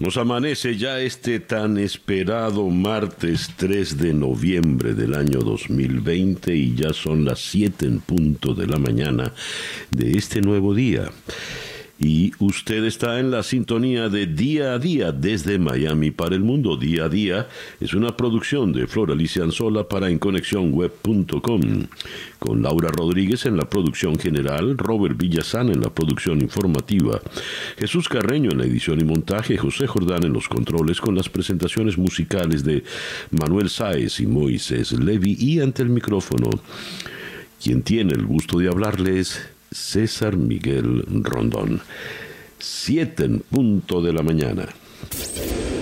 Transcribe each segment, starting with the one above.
Nos amanece ya este tan esperado martes 3 de noviembre del año 2020 y ya son las 7 en punto de la mañana de este nuevo día. Y usted está en la sintonía de Día a Día desde Miami para el mundo. Día a Día es una producción de Flor Alicia Anzola para EnConexionWeb.com, con Laura Rodríguez en la producción general, Robert Villazán en la producción informativa, Jesús Carreño en la edición y montaje, José Jordán en los controles con las presentaciones musicales de Manuel Sáez y Moisés Levi y ante el micrófono. Quien tiene el gusto de hablarles César Miguel Rondón. Siete en punto de la mañana.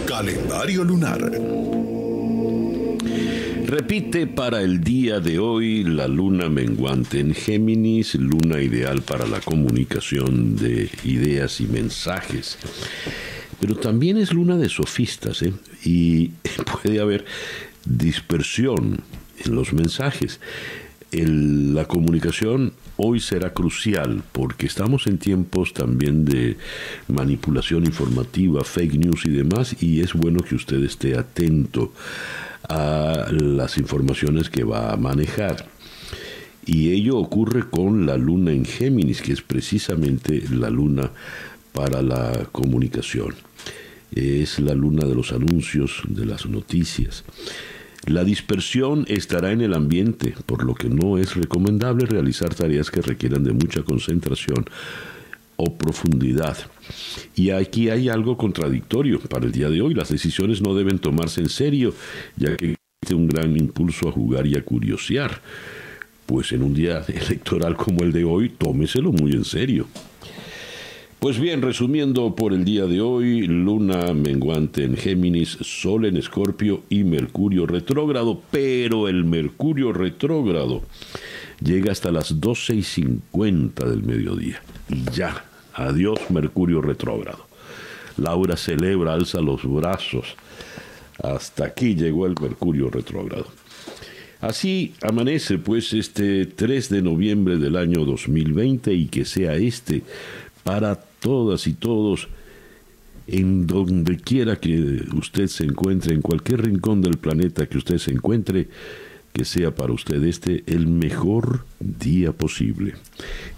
Calendario lunar. Repite para el día de hoy la luna menguante en Géminis, luna ideal para la comunicación de ideas y mensajes. Pero también es luna de sofistas, ¿eh? y puede haber dispersión en los mensajes. la comunicación hoy será crucial porque estamos en tiempos también de manipulación informativa, fake news y demás, y es bueno que usted esté atento a las informaciones que va a manejar. Y ello ocurre con la luna en Géminis, que es precisamente la luna para la comunicación. Es la luna de los anuncios, de las noticias. La dispersión estará en el ambiente, por lo que no es recomendable realizar tareas que requieran de mucha concentración o profundidad. Y aquí hay algo contradictorio para el día de hoy. Las decisiones no deben tomarse en serio, ya que existe un gran impulso a jugar y a curiosear. Pues en un día electoral como el de hoy, tómeselo muy en serio. Pues bien, resumiendo por el día de hoy, Luna menguante en Géminis, Sol en Escorpio y Mercurio retrógrado, pero el Mercurio retrógrado llega hasta las 12 y 50 del mediodía. Y ya, adiós Mercurio retrógrado. Laura celebra, alza los brazos. Hasta aquí llegó el Mercurio retrógrado. Así amanece pues este 3 de noviembre del año 2020 y que sea este para todas y todos, en donde quiera que usted se encuentre, en cualquier rincón del planeta que usted se encuentre, que sea para usted este el mejor día posible.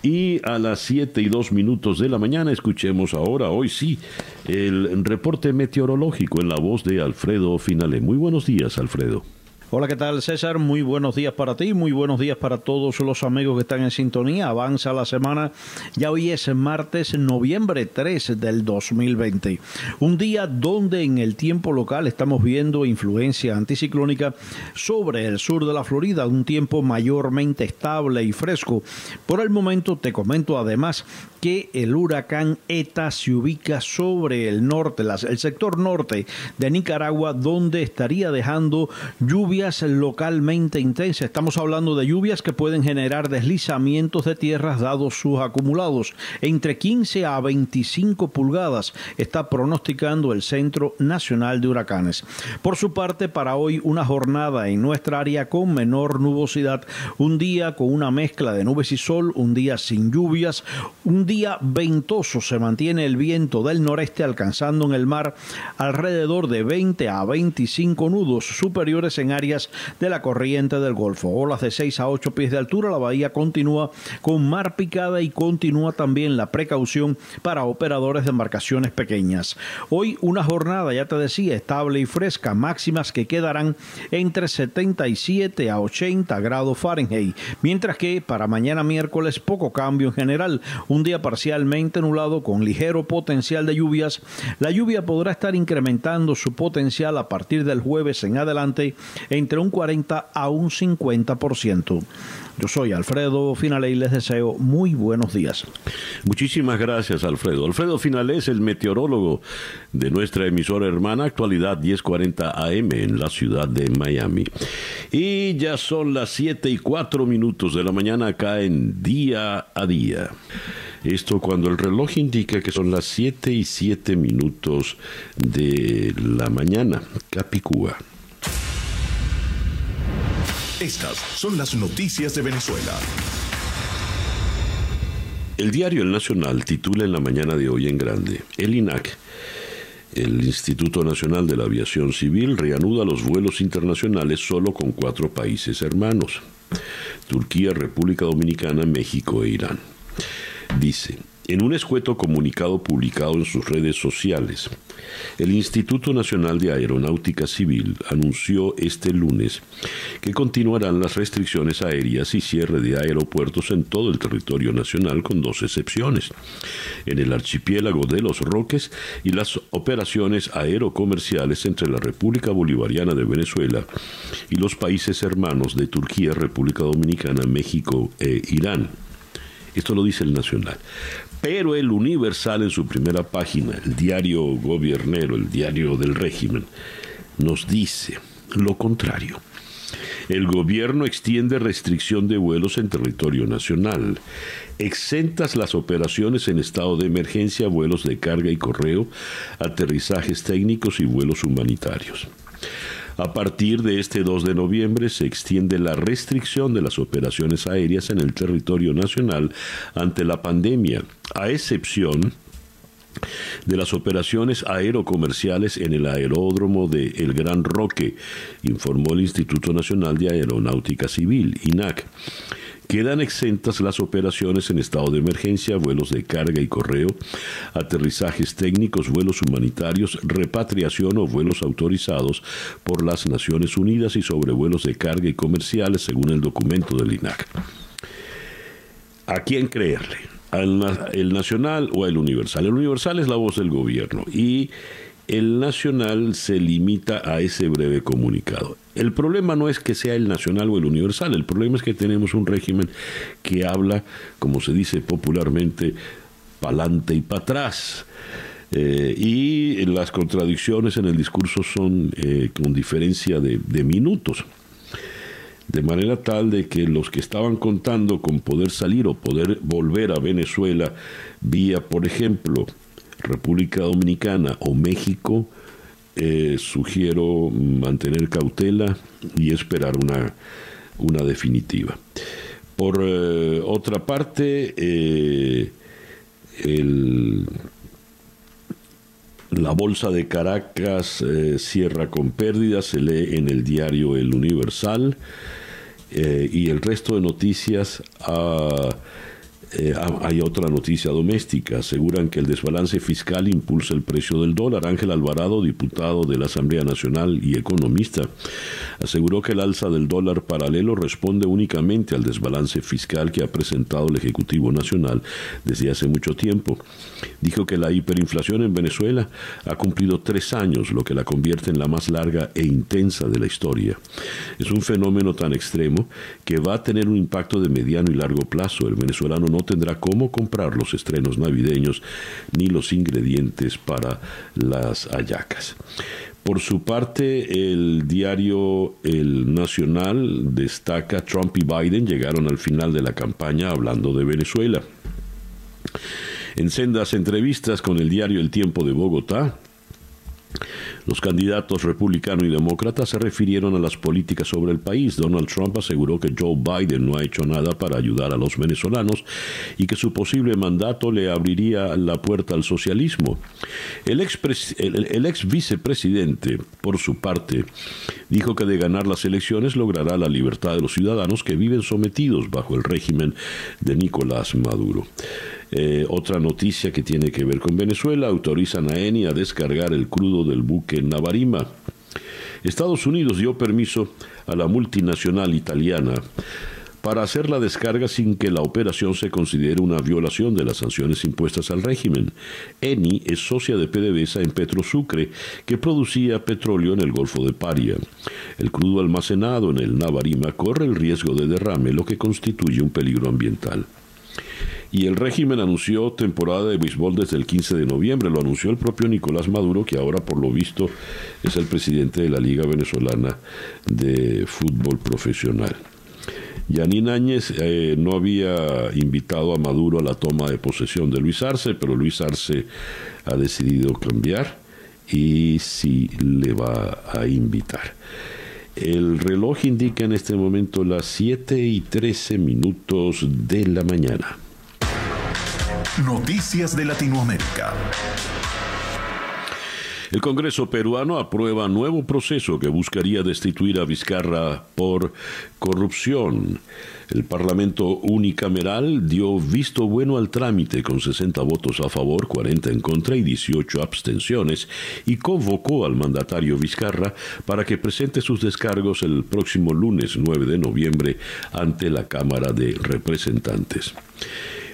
Y a las 7 y 2 minutos de la mañana escuchemos ahora, hoy sí, el reporte meteorológico en la voz de Alfredo Finale. Muy buenos días, Alfredo. Hola, ¿qué tal César? Muy buenos días para ti, muy buenos días para todos los amigos que están en sintonía. Avanza la semana, ya hoy es martes, noviembre 3 del 2020. Un día donde en el tiempo local estamos viendo influencia anticiclónica sobre el sur de la Florida, un tiempo mayormente estable y fresco. Por el momento te comento además que el huracán ETA se ubica sobre el norte, el sector norte de Nicaragua, donde estaría dejando localmente intensas. Estamos hablando de lluvias que pueden generar deslizamientos de tierras dados sus acumulados. Entre 15 a 25 pulgadas está pronosticando el Centro Nacional de Huracanes. Por su parte, para hoy una jornada en nuestra área con menor nubosidad, un día con una mezcla de nubes y sol, un día sin lluvias, un día ventoso se mantiene el viento del noreste alcanzando en el mar alrededor de 20 a 25 nudos superiores en de la corriente del Golfo. Olas de 6 a 8 pies de altura, la bahía continúa con mar picada y continúa también la precaución para operadores de embarcaciones pequeñas. Hoy una jornada, ya te decía, estable y fresca, máximas que quedarán entre 77 a 80 grados Fahrenheit, mientras que para mañana miércoles poco cambio en general, un día parcialmente nublado con ligero potencial de lluvias. La lluvia podrá estar incrementando su potencial a partir del jueves en adelante entre un 40 a un 50%. Yo soy Alfredo Finale y les deseo muy buenos días. Muchísimas gracias, Alfredo. Alfredo Finale es el meteorólogo de nuestra emisora hermana Actualidad 1040 AM en la ciudad de Miami. Y ya son las 7 y 4 minutos de la mañana acá en Día a Día. Esto cuando el reloj indica que son las 7 y 7 minutos de la mañana. Capicúa. Estas son las noticias de Venezuela. El diario El Nacional titula en la mañana de hoy en grande, el INAC, el Instituto Nacional de la Aviación Civil, reanuda los vuelos internacionales solo con cuatro países hermanos, Turquía, República Dominicana, México e Irán. Dice, en un escueto comunicado publicado en sus redes sociales, el Instituto Nacional de Aeronáutica Civil anunció este lunes que continuarán las restricciones aéreas y cierre de aeropuertos en todo el territorio nacional con dos excepciones, en el archipiélago de los Roques y las operaciones aerocomerciales entre la República Bolivariana de Venezuela y los países hermanos de Turquía, República Dominicana, México e Irán. Esto lo dice el Nacional. Pero el Universal en su primera página, el diario gobiernero, el diario del régimen, nos dice lo contrario. El gobierno extiende restricción de vuelos en territorio nacional. Exentas las operaciones en estado de emergencia, vuelos de carga y correo, aterrizajes técnicos y vuelos humanitarios. A partir de este 2 de noviembre se extiende la restricción de las operaciones aéreas en el territorio nacional ante la pandemia, a excepción de las operaciones aerocomerciales en el aeródromo de El Gran Roque, informó el Instituto Nacional de Aeronáutica Civil, INAC. Quedan exentas las operaciones en estado de emergencia, vuelos de carga y correo, aterrizajes técnicos, vuelos humanitarios, repatriación o vuelos autorizados por las Naciones Unidas y sobrevuelos de carga y comerciales, según el documento del INAC. ¿A quién creerle? ¿Al el Nacional o al Universal? El Universal es la voz del gobierno y el Nacional se limita a ese breve comunicado. El problema no es que sea el Nacional o el Universal, el problema es que tenemos un régimen que habla, como se dice popularmente, pa'lante y para atrás. Eh, y las contradicciones en el discurso son eh, con diferencia de, de minutos. De manera tal de que los que estaban contando con poder salir o poder volver a Venezuela vía, por ejemplo, República Dominicana o México, eh, sugiero mantener cautela y esperar una, una definitiva. Por eh, otra parte, eh, la bolsa de Caracas cierra con pérdidas, se lee en el diario El Universal y el resto de noticias... a eh, hay otra noticia doméstica. Aseguran que el desbalance fiscal impulsa el precio del dólar. Ángel Alvarado, diputado de la Asamblea Nacional y economista, aseguró que el alza del dólar paralelo responde únicamente al desbalance fiscal que ha presentado el Ejecutivo Nacional desde hace mucho tiempo. Dijo que la hiperinflación en Venezuela ha cumplido tres años, lo que la convierte en la más larga e intensa de la historia. Es un fenómeno tan extremo que va a tener un impacto de mediano y largo plazo. El venezolano no tendrá cómo comprar los estrenos navideños ni los ingredientes para las hallacas. Por su parte, el diario El Nacional destaca Trump y Biden llegaron al final de la campaña hablando de Venezuela. En sendas entrevistas con el diario El Tiempo de Bogotá, los candidatos republicano y demócrata se refirieron a las políticas sobre el país. Donald Trump aseguró que Joe Biden no ha hecho nada para ayudar a los venezolanos y que su posible mandato le abriría la puerta al socialismo. El ex, vicepresidente, por su parte, dijo que de ganar las elecciones logrará la libertad de los ciudadanos que viven sometidos bajo el régimen de Nicolás Maduro. Eh, otra noticia que tiene que ver con Venezuela, autorizan a Eni a descargar el crudo del buque Navarima. Estados Unidos dio permiso a la multinacional italiana para hacer la descarga sin que la operación se considere una violación de las sanciones impuestas al régimen. Eni es socia de PDVSA en Petrosucre, que producía petróleo en el Golfo de Paria. El crudo almacenado en el Navarima corre el riesgo de derrame, lo que constituye un peligro ambiental. Y el régimen anunció temporada de béisbol desde el 15 de noviembre. Lo anunció el propio Nicolás Maduro, que ahora por lo visto es el presidente de la Liga Venezolana de Fútbol Profesional. Yanín Áñez eh, no había invitado a Maduro a la toma de posesión de Luis Arce, pero Luis Arce ha decidido cambiar y sí le va a invitar. El reloj indica en este momento las 7 y 13 minutos de la mañana. Noticias de Latinoamérica. El Congreso peruano aprueba nuevo proceso que buscaría destituir a Vizcarra por corrupción. El Parlamento unicameral dio visto bueno al trámite con 60 votos a favor, 40 en contra y 18 abstenciones y convocó al mandatario Vizcarra para que presente sus descargos el próximo lunes 9 de noviembre ante la Cámara de Representantes.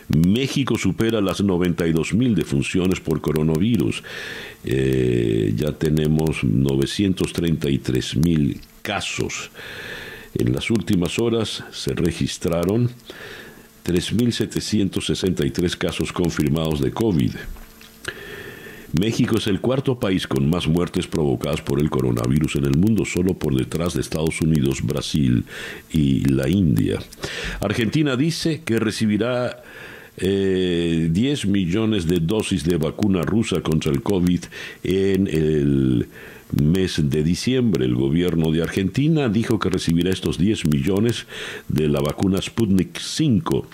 México supera las 92 mil defunciones por coronavirus. Eh, ya tenemos 933 mil casos. En las últimas horas se registraron 3.763 casos confirmados de COVID. México es el cuarto país con más muertes provocadas por el coronavirus en el mundo, solo por detrás de Estados Unidos, Brasil y la India. Argentina dice que recibirá 10 eh, millones de dosis de vacuna rusa contra el COVID en el mes de diciembre. El gobierno de Argentina dijo que recibirá estos 10 millones de la vacuna Sputnik 5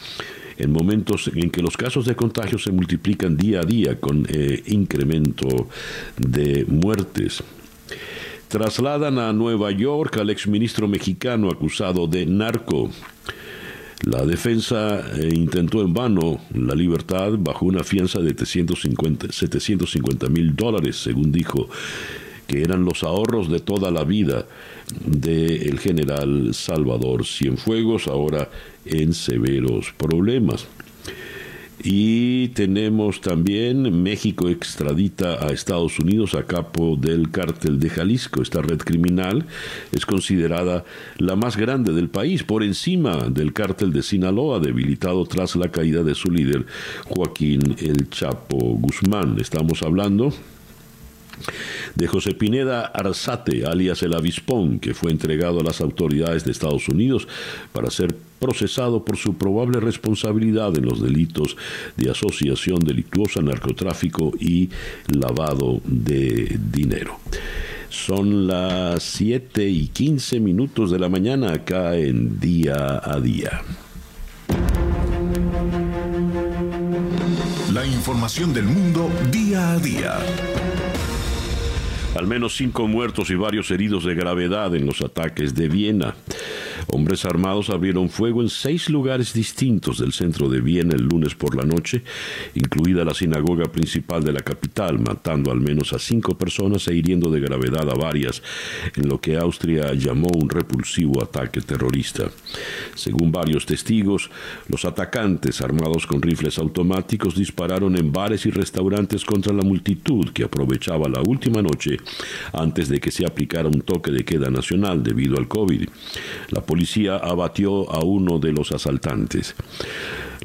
en momentos en que los casos de contagio se multiplican día a día con eh, incremento de muertes. Trasladan a Nueva York al exministro mexicano acusado de narco. La defensa eh, intentó en vano la libertad bajo una fianza de 750 mil dólares, según dijo, que eran los ahorros de toda la vida del general Salvador Cienfuegos, ahora en severos problemas. Y tenemos también México extradita a Estados Unidos a capo del cártel de Jalisco. Esta red criminal es considerada la más grande del país, por encima del cártel de Sinaloa, debilitado tras la caída de su líder, Joaquín El Chapo Guzmán. Estamos hablando de José Pineda Arzate, alias el Avispón, que fue entregado a las autoridades de Estados Unidos para ser procesado por su probable responsabilidad en los delitos de asociación delictuosa, narcotráfico y lavado de dinero. Son las 7 y 15 minutos de la mañana acá en Día a Día. La información del mundo día a día. Al menos cinco muertos y varios heridos de gravedad en los ataques de Viena. Hombres armados abrieron fuego en seis lugares distintos del centro de Viena el lunes por la noche, incluida la sinagoga principal de la capital, matando al menos a cinco personas e hiriendo de gravedad a varias, en lo que Austria llamó un repulsivo ataque terrorista. Según varios testigos, los atacantes armados con rifles automáticos dispararon en bares y restaurantes contra la multitud que aprovechaba la última noche antes de que se aplicara un toque de queda nacional debido al COVID. La policía abatió a uno de los asaltantes.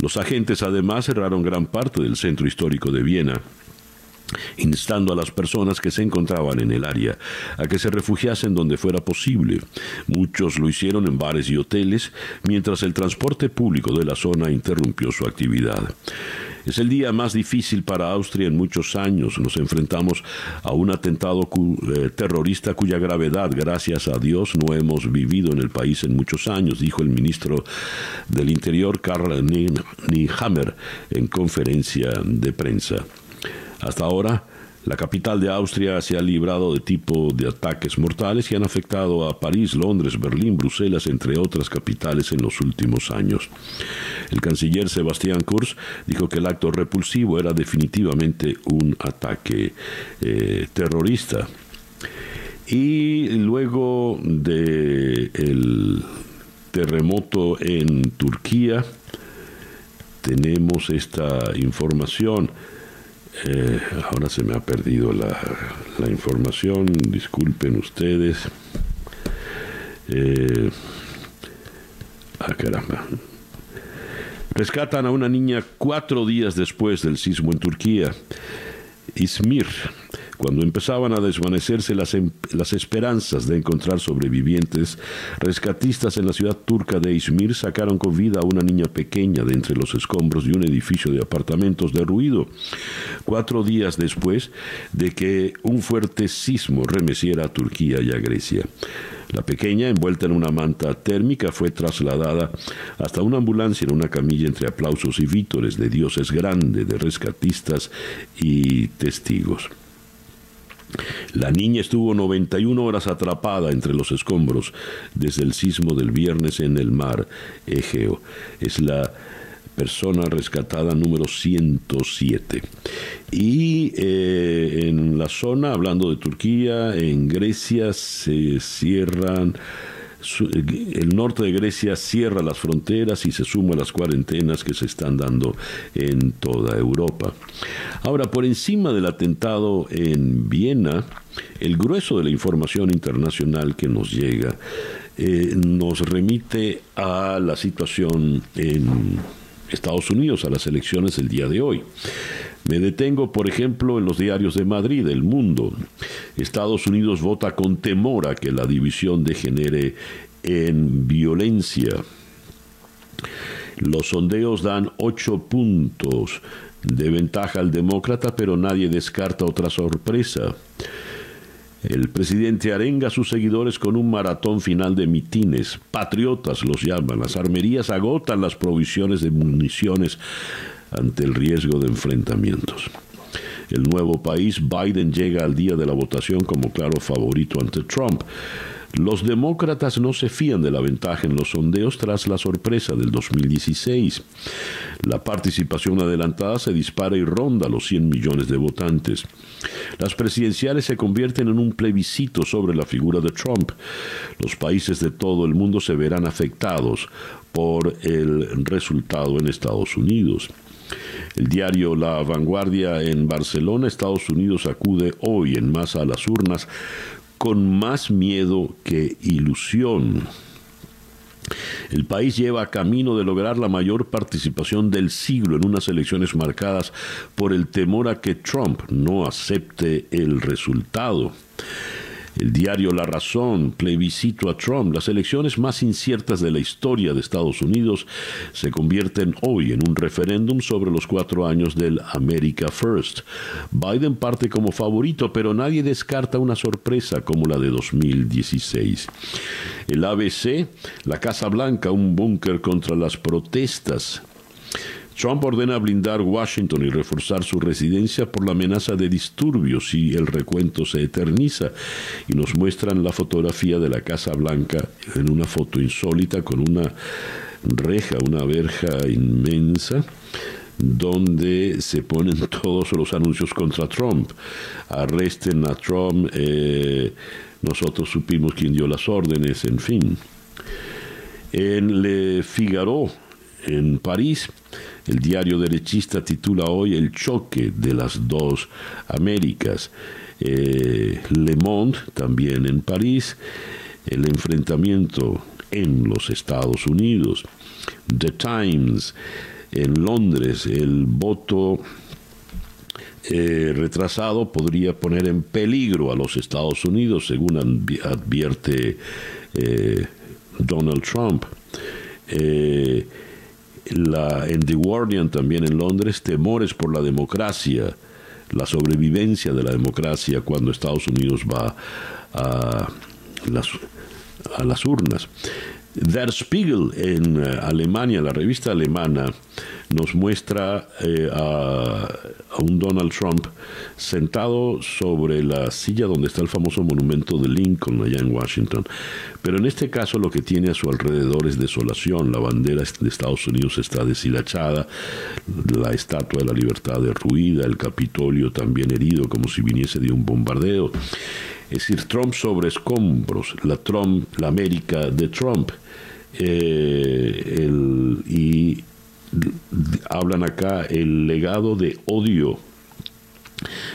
Los agentes además cerraron gran parte del centro histórico de Viena instando a las personas que se encontraban en el área a que se refugiasen donde fuera posible. Muchos lo hicieron en bares y hoteles, mientras el transporte público de la zona interrumpió su actividad. Es el día más difícil para Austria en muchos años. Nos enfrentamos a un atentado eh, terrorista cuya gravedad, gracias a Dios, no hemos vivido en el país en muchos años, dijo el ministro del Interior, Karl Niehammer, en conferencia de prensa. Hasta ahora, la capital de Austria se ha librado de tipo de ataques mortales que han afectado a París, Londres, Berlín, Bruselas, entre otras capitales en los últimos años. El canciller Sebastián Kurz dijo que el acto repulsivo era definitivamente un ataque eh, terrorista. Y luego de el terremoto en Turquía. Tenemos esta información. Eh, ahora se me ha perdido la, información, disculpen ustedes. Eh, ah, caramba. Rescatan a una niña cuatro días después del sismo en Turquía. Izmir, cuando empezaban a desvanecerse las, em, las, esperanzas de encontrar sobrevivientes, rescatistas en la ciudad turca de Izmir sacaron con vida a una niña pequeña de entre los escombros de un edificio de apartamentos derruido, cuatro días después de que un fuerte sismo remeciera a Turquía y a Grecia. La pequeña, envuelta en una manta térmica, fue trasladada hasta una ambulancia en una camilla entre aplausos y vítores de dioses grandes, de rescatistas y testigos. La niña estuvo 91 horas atrapada entre los escombros desde el sismo del viernes en el mar Egeo. Es la persona rescatada número 107. Y eh, en la zona, hablando de Turquía, en Grecia se cierran el norte de Grecia cierra las fronteras y se suma a las cuarentenas que se están dando en toda Europa. Ahora, por encima del atentado en Viena, el grueso de la información internacional que nos llega eh, nos remite a la situación en Estados Unidos, a las elecciones del día de hoy. Me detengo, por ejemplo, en los diarios de Madrid, El Mundo. Estados Unidos vota con temor a que la división degenere en violencia. Los sondeos dan ocho puntos de ventaja al demócrata, pero nadie descarta otra sorpresa. El presidente arenga a sus seguidores con un maratón final de mitines. Patriotas los llaman. Las armerías agotan las provisiones de municiones ante el riesgo de enfrentamientos. El nuevo país, Biden llega al día de la votación como claro favorito ante Trump. Los demócratas no se fían de la ventaja en los sondeos tras la sorpresa del 2016. La participación adelantada se dispara y ronda los 100 millones de votantes. Las presidenciales se convierten en un plebiscito sobre la figura de Trump. Los países de todo el mundo se verán afectados por el resultado en Estados Unidos. El diario La Vanguardia en Barcelona, Estados Unidos, acude hoy en masa a las urnas con más miedo que ilusión. El país lleva camino de lograr la mayor participación del siglo en unas elecciones marcadas por el temor a que Trump no acepte el resultado. El diario La Razón, plebiscito a Trump, las elecciones más inciertas de la historia de Estados Unidos se convierten hoy en un referéndum sobre los cuatro años del America First. Biden parte como favorito, pero nadie descarta una sorpresa como la de 2016. El ABC, la Casa Blanca, un búnker contra las protestas. Trump ordena blindar Washington y reforzar su residencia por la amenaza de disturbios si el recuento se eterniza. Y nos muestran la fotografía de la Casa Blanca en una foto insólita con una reja, una verja inmensa donde se ponen todos los anuncios contra Trump. Arresten a Trump, eh, nosotros supimos quién dio las órdenes, en fin. En Le Figaro, en París, el diario derechista titula hoy El choque de las dos Américas. Eh, Le Monde, también en París, el enfrentamiento en los Estados Unidos. The Times, en Londres, el voto eh, retrasado podría poner en peligro a los Estados Unidos, según advierte eh, Donald Trump la, en The Guardian también en Londres, temores por la democracia, la sobrevivencia de la democracia cuando Estados Unidos va a las, a las urnas. Der Spiegel en eh, Alemania, la revista alemana, nos muestra eh, a, un Donald Trump sentado sobre la silla donde está el famoso monumento de Lincoln allá en Washington. Pero en este caso lo que tiene a su alrededor es desolación. La bandera de Estados Unidos está deshilachada, la estatua de la libertad derruida, el Capitolio también herido como si viniese de un bombardeo. Es decir, Trump sobre escombros, la, Trump, la América de Trump eh, y hablan acá el legado de odio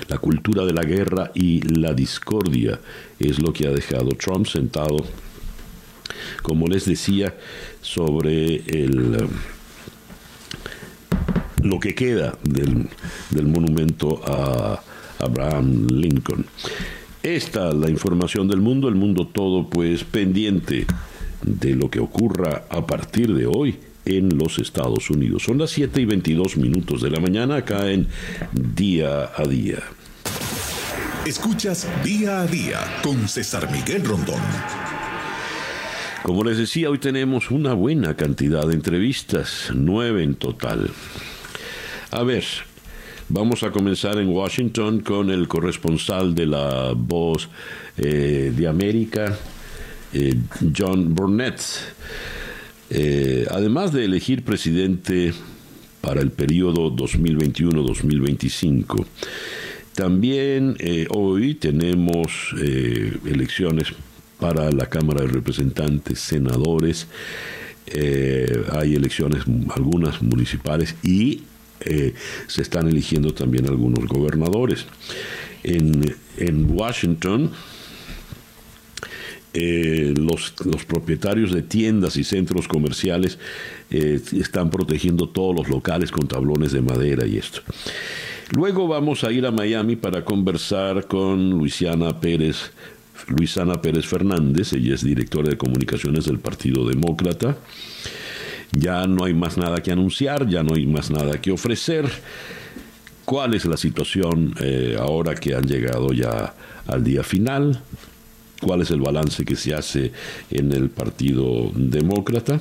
la cultura de la guerra y la discordia es lo que ha dejado Trump sentado, como les decía, sobre el, lo que queda del, del monumento a Abraham Lincoln. Esta es la información del mundo, el mundo todo pues pendiente de lo que ocurra a partir de hoy en los Estados Unidos. Son las 7 y 22 minutos de la mañana acá en Día a Día. Escuchas Día a Día con César Miguel Rondón. Como les decía, hoy tenemos una buena cantidad de entrevistas, nueve en total. A ver, vamos a comenzar en Washington con el corresponsal de la Voz eh, de América, eh, John Burnett. Eh, además de elegir presidente para el periodo 2021-2025, también eh, hoy tenemos eh, elecciones para la Cámara de Representantes, senadores, hay elecciones algunas municipales y se están eligiendo también algunos gobernadores. En, en Washington, eh, los, los, propietarios de tiendas y centros comerciales eh, están protegiendo todos los locales con tablones de madera y esto. Luego vamos a ir a Miami para conversar con Luisiana Pérez, Luisana Pérez Fernández, ella es directora de comunicaciones del Partido Demócrata. Ya no hay más nada que anunciar, ya no hay más nada que ofrecer. ¿Cuál es la situación eh, ahora que han llegado ya al día final? Cuál es el balance que se hace en el Partido Demócrata.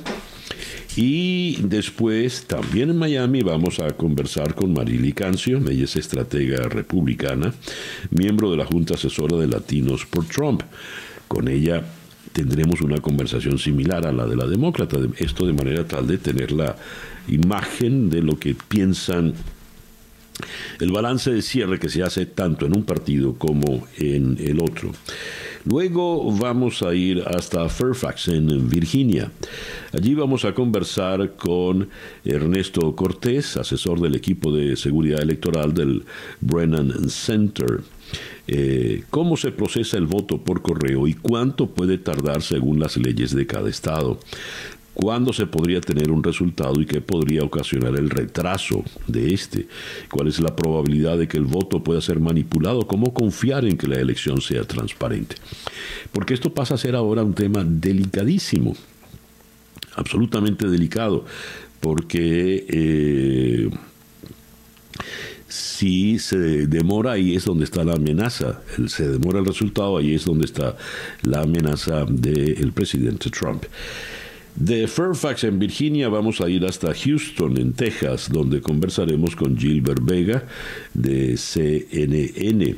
Y después, también en Miami, vamos a conversar con Marily Cancio, ella es estratega republicana, miembro de la Junta Asesora de Latinos por Trump. Con ella tendremos una conversación similar a la de la demócrata, esto de manera tal de tener la imagen de lo que piensan el balance de cierre que se hace tanto en un partido como en el otro. Luego vamos a ir hasta Fairfax, en Virginia. Allí vamos a conversar con Ernesto Cortés, asesor del equipo de seguridad electoral del Brennan Center. Eh, cómo se procesa el voto por correo y cuánto puede tardar según las leyes de cada estado cuándo se podría tener un resultado y qué podría ocasionar el retraso de este, cuál es la probabilidad de que el voto pueda ser manipulado, cómo confiar en que la elección sea transparente. Porque esto pasa a ser ahora un tema delicadísimo, absolutamente delicado, porque... Eh, si se demora, ahí es donde está la amenaza. Se demora el resultado, ahí es donde está la amenaza del presidente Trump. De Fairfax en Virginia vamos a ir hasta Houston en Texas, donde conversaremos con Gilbert Vega de CNN.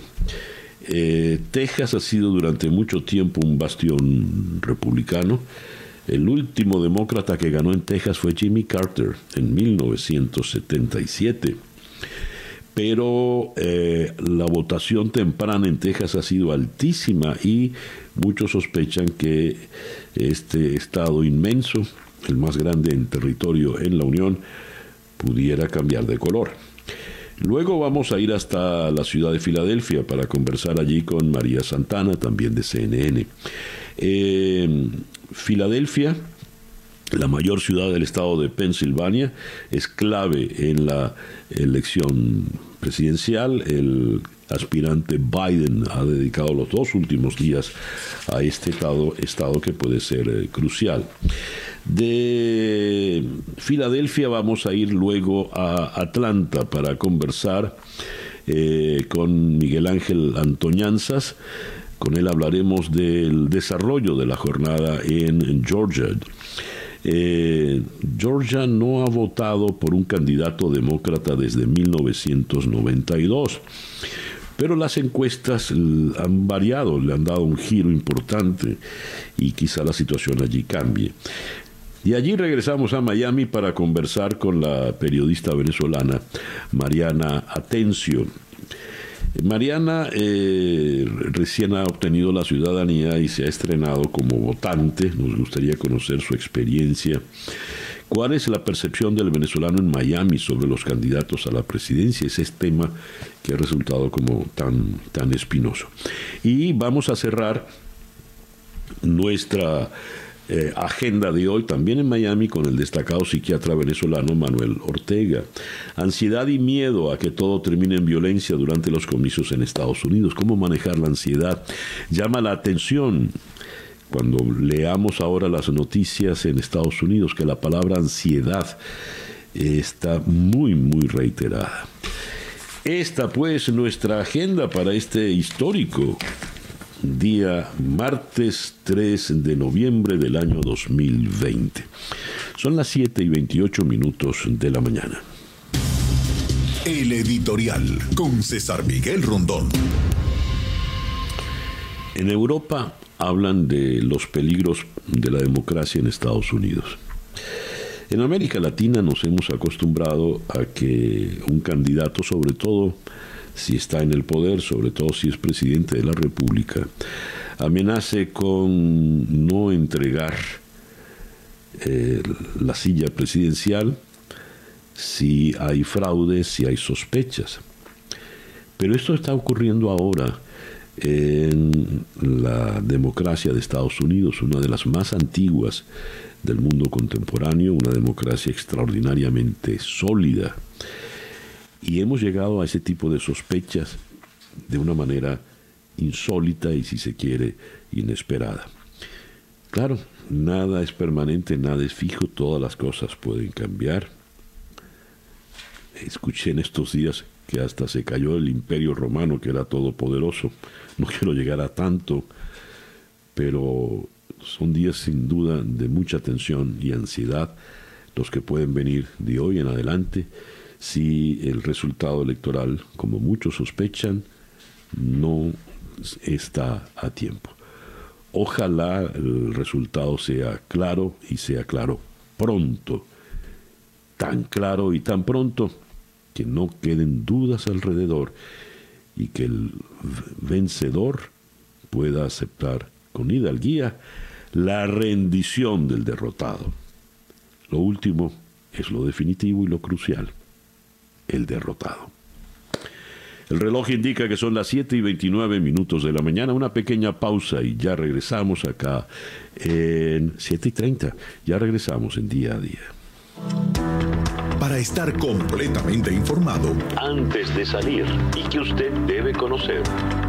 Eh, Texas ha sido durante mucho tiempo un bastión republicano. El último demócrata que ganó en Texas fue Jimmy Carter en 1977 pero eh, la votación temprana en Texas ha sido altísima y muchos sospechan que este estado inmenso, el más grande en territorio en la Unión, pudiera cambiar de color. Luego vamos a ir hasta la ciudad de Filadelfia para conversar allí con María Santana, también de CNN. Eh, Filadelfia la mayor ciudad del estado de Pensilvania, es clave en la elección presidencial. El aspirante Biden ha dedicado los dos últimos días a este estado, estado que puede ser eh, crucial. De Filadelfia vamos a ir luego a Atlanta para conversar eh, con Miguel Ángel Antoñanzas. Con él hablaremos del desarrollo de la jornada en Georgia. Eh, Georgia no ha votado por un candidato demócrata desde 1992. Pero las encuestas han variado, le han dado un giro importante y quizá la situación allí cambie. Y allí regresamos a Miami para conversar con la periodista venezolana Mariana Atencio. Mariana eh, recién ha obtenido la ciudadanía y se ha estrenado como votante. Nos gustaría conocer su experiencia. ¿Cuál es la percepción del venezolano en Miami sobre los candidatos a la presidencia? Ese es tema que ha resultado como tan, tan espinoso. Y vamos a cerrar nuestra eh, agenda de hoy también en Miami con el destacado psiquiatra venezolano Manuel Ortega. Ansiedad y miedo a que todo termine en violencia durante los comicios en Estados Unidos. ¿Cómo manejar la ansiedad? Llama la atención cuando leamos ahora las noticias en Estados Unidos que la palabra ansiedad está muy, muy reiterada. Esta pues nuestra agenda para este histórico día martes 3 de noviembre del año 2020. Son las 7 y 28 minutos de la mañana. El editorial con César Miguel Rondón. En Europa hablan de los peligros de la democracia en Estados Unidos. En América Latina nos hemos acostumbrado a que un candidato, sobre todo si está en el poder, sobre todo si es presidente de la República, amenace con no entregar eh, la silla presidencial si hay fraudes, si hay sospechas. Pero esto está ocurriendo ahora en la democracia de Estados Unidos, una de las más antiguas del mundo contemporáneo, una democracia extraordinariamente sólida y hemos llegado a ese tipo de sospechas de una manera insólita y si se quiere inesperada. Claro, nada es permanente, nada es fijo, todas las cosas pueden cambiar. Escuché en estos días que hasta se cayó el imperio romano, que era todopoderoso. No quiero llegar a tanto, pero son días sin duda de mucha tensión y ansiedad los que pueden venir de hoy en adelante si el resultado electoral, como muchos sospechan, no está a tiempo. Ojalá el resultado sea claro y sea claro pronto, tan claro y tan pronto que no queden dudas alrededor y que el vencedor pueda aceptar con hidalguía la rendición del derrotado. Lo último es lo definitivo y lo crucial el derrotado. El reloj indica que son las 7 y 29 minutos de la mañana, una pequeña pausa y ya regresamos acá en 7 y 30. Ya regresamos en día a día. Estar completamente informado, antes de salir y que usted debe conocer,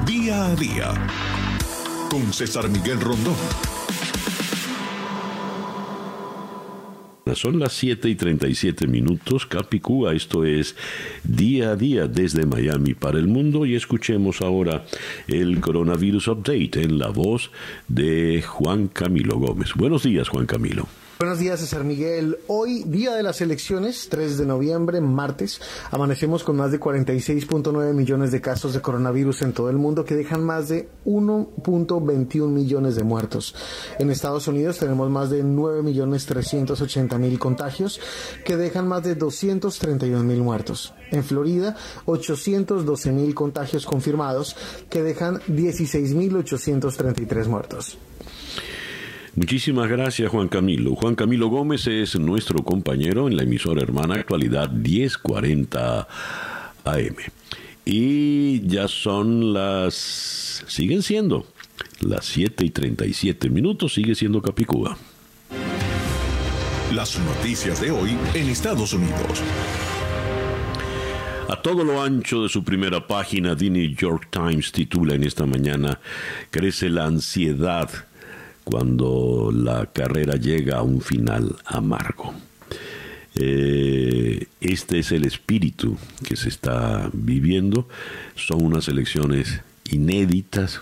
día a día, con César Miguel Rondón. Son las 7 y 37 minutos, Capicúa, esto es día a día desde Miami para el mundo y escuchemos ahora el coronavirus update en la voz de Juan Camilo Gómez. Buenos días, Juan Camilo. Buenos días, César Miguel. Hoy, día de las elecciones, 3 de noviembre, martes, amanecemos con más de 46.9 millones de casos de coronavirus en todo el mundo que dejan más de 1.21 millones de muertos. En Estados Unidos tenemos más de 9 millones 380 mil contagios que dejan más de 231 mil muertos. En Florida, 812 mil contagios confirmados que dejan 16.833 muertos. Muchísimas gracias Juan Camilo. Juan Camilo Gómez es nuestro compañero en la emisora hermana actualidad 1040 AM. Y ya son las... siguen siendo las 7 y 37 minutos, sigue siendo Capicúa. Las noticias de hoy en Estados Unidos. A todo lo ancho de su primera página, The New York Times titula en esta mañana, crece la ansiedad cuando la carrera llega a un final amargo. Eh, este es el espíritu que se está viviendo. Son unas elecciones inéditas.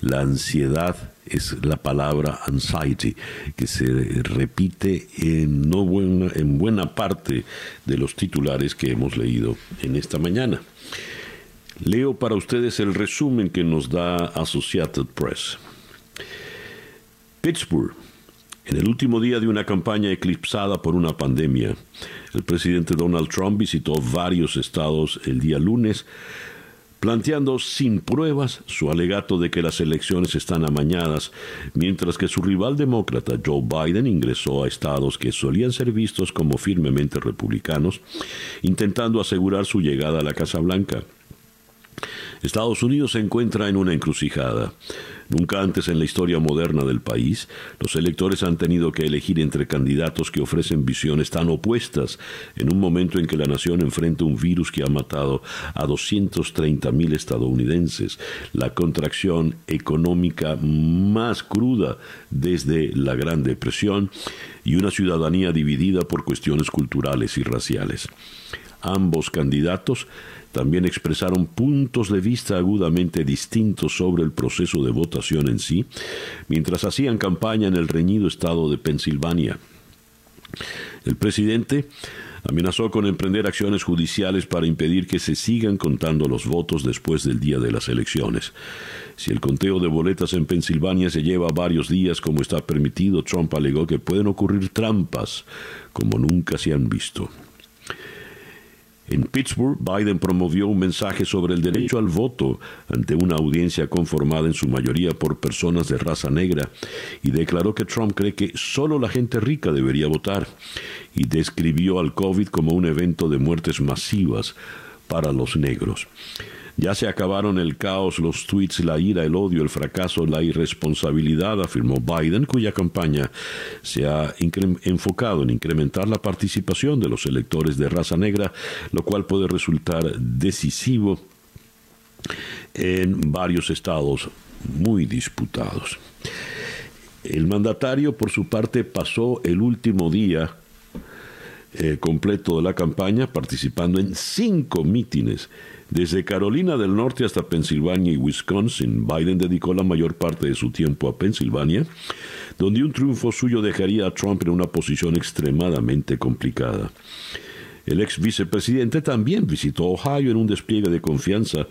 La ansiedad es la palabra anxiety, que se repite en, no buena, en buena parte de los titulares que hemos leído en esta mañana. Leo para ustedes el resumen que nos da Associated Press. Pittsburgh. En el último día de una campaña eclipsada por una pandemia, el presidente Donald Trump visitó varios estados el día lunes planteando sin pruebas su alegato de que las elecciones están amañadas, mientras que su rival demócrata Joe Biden ingresó a estados que solían ser vistos como firmemente republicanos, intentando asegurar su llegada a la Casa Blanca. Estados Unidos se encuentra en una encrucijada. Nunca antes en la historia moderna del país, los electores han tenido que elegir entre candidatos que ofrecen visiones tan opuestas en un momento en que la nación enfrenta un virus que ha matado a 230 mil estadounidenses, la contracción económica más cruda desde la Gran Depresión y una ciudadanía dividida por cuestiones culturales y raciales. Ambos candidatos también expresaron puntos de vista agudamente distintos sobre el proceso de votación en sí, mientras hacían campaña en el reñido estado de Pensilvania. El presidente amenazó con emprender acciones judiciales para impedir que se sigan contando los votos después del día de las elecciones. Si el conteo de boletas en Pensilvania se lleva varios días como está permitido, Trump alegó que pueden ocurrir trampas como nunca se han visto. En Pittsburgh, Biden promovió un mensaje sobre el derecho al voto ante una audiencia conformada en su mayoría por personas de raza negra y declaró que Trump cree que solo la gente rica debería votar y describió al COVID como un evento de muertes masivas para los negros. Ya se acabaron el caos, los tweets, la ira, el odio, el fracaso, la irresponsabilidad, afirmó Biden, cuya campaña se ha enfocado en incrementar la participación de los electores de raza negra, lo cual puede resultar decisivo en varios estados muy disputados. El mandatario, por su parte, pasó el último día eh, completo de la campaña participando en cinco mítines desde Carolina del Norte hasta Pensilvania y Wisconsin, Biden dedicó la mayor parte de su tiempo a Pensilvania, donde un triunfo suyo dejaría a Trump en una posición extremadamente complicada. El ex vicepresidente también visitó Ohio en un despliegue de confianza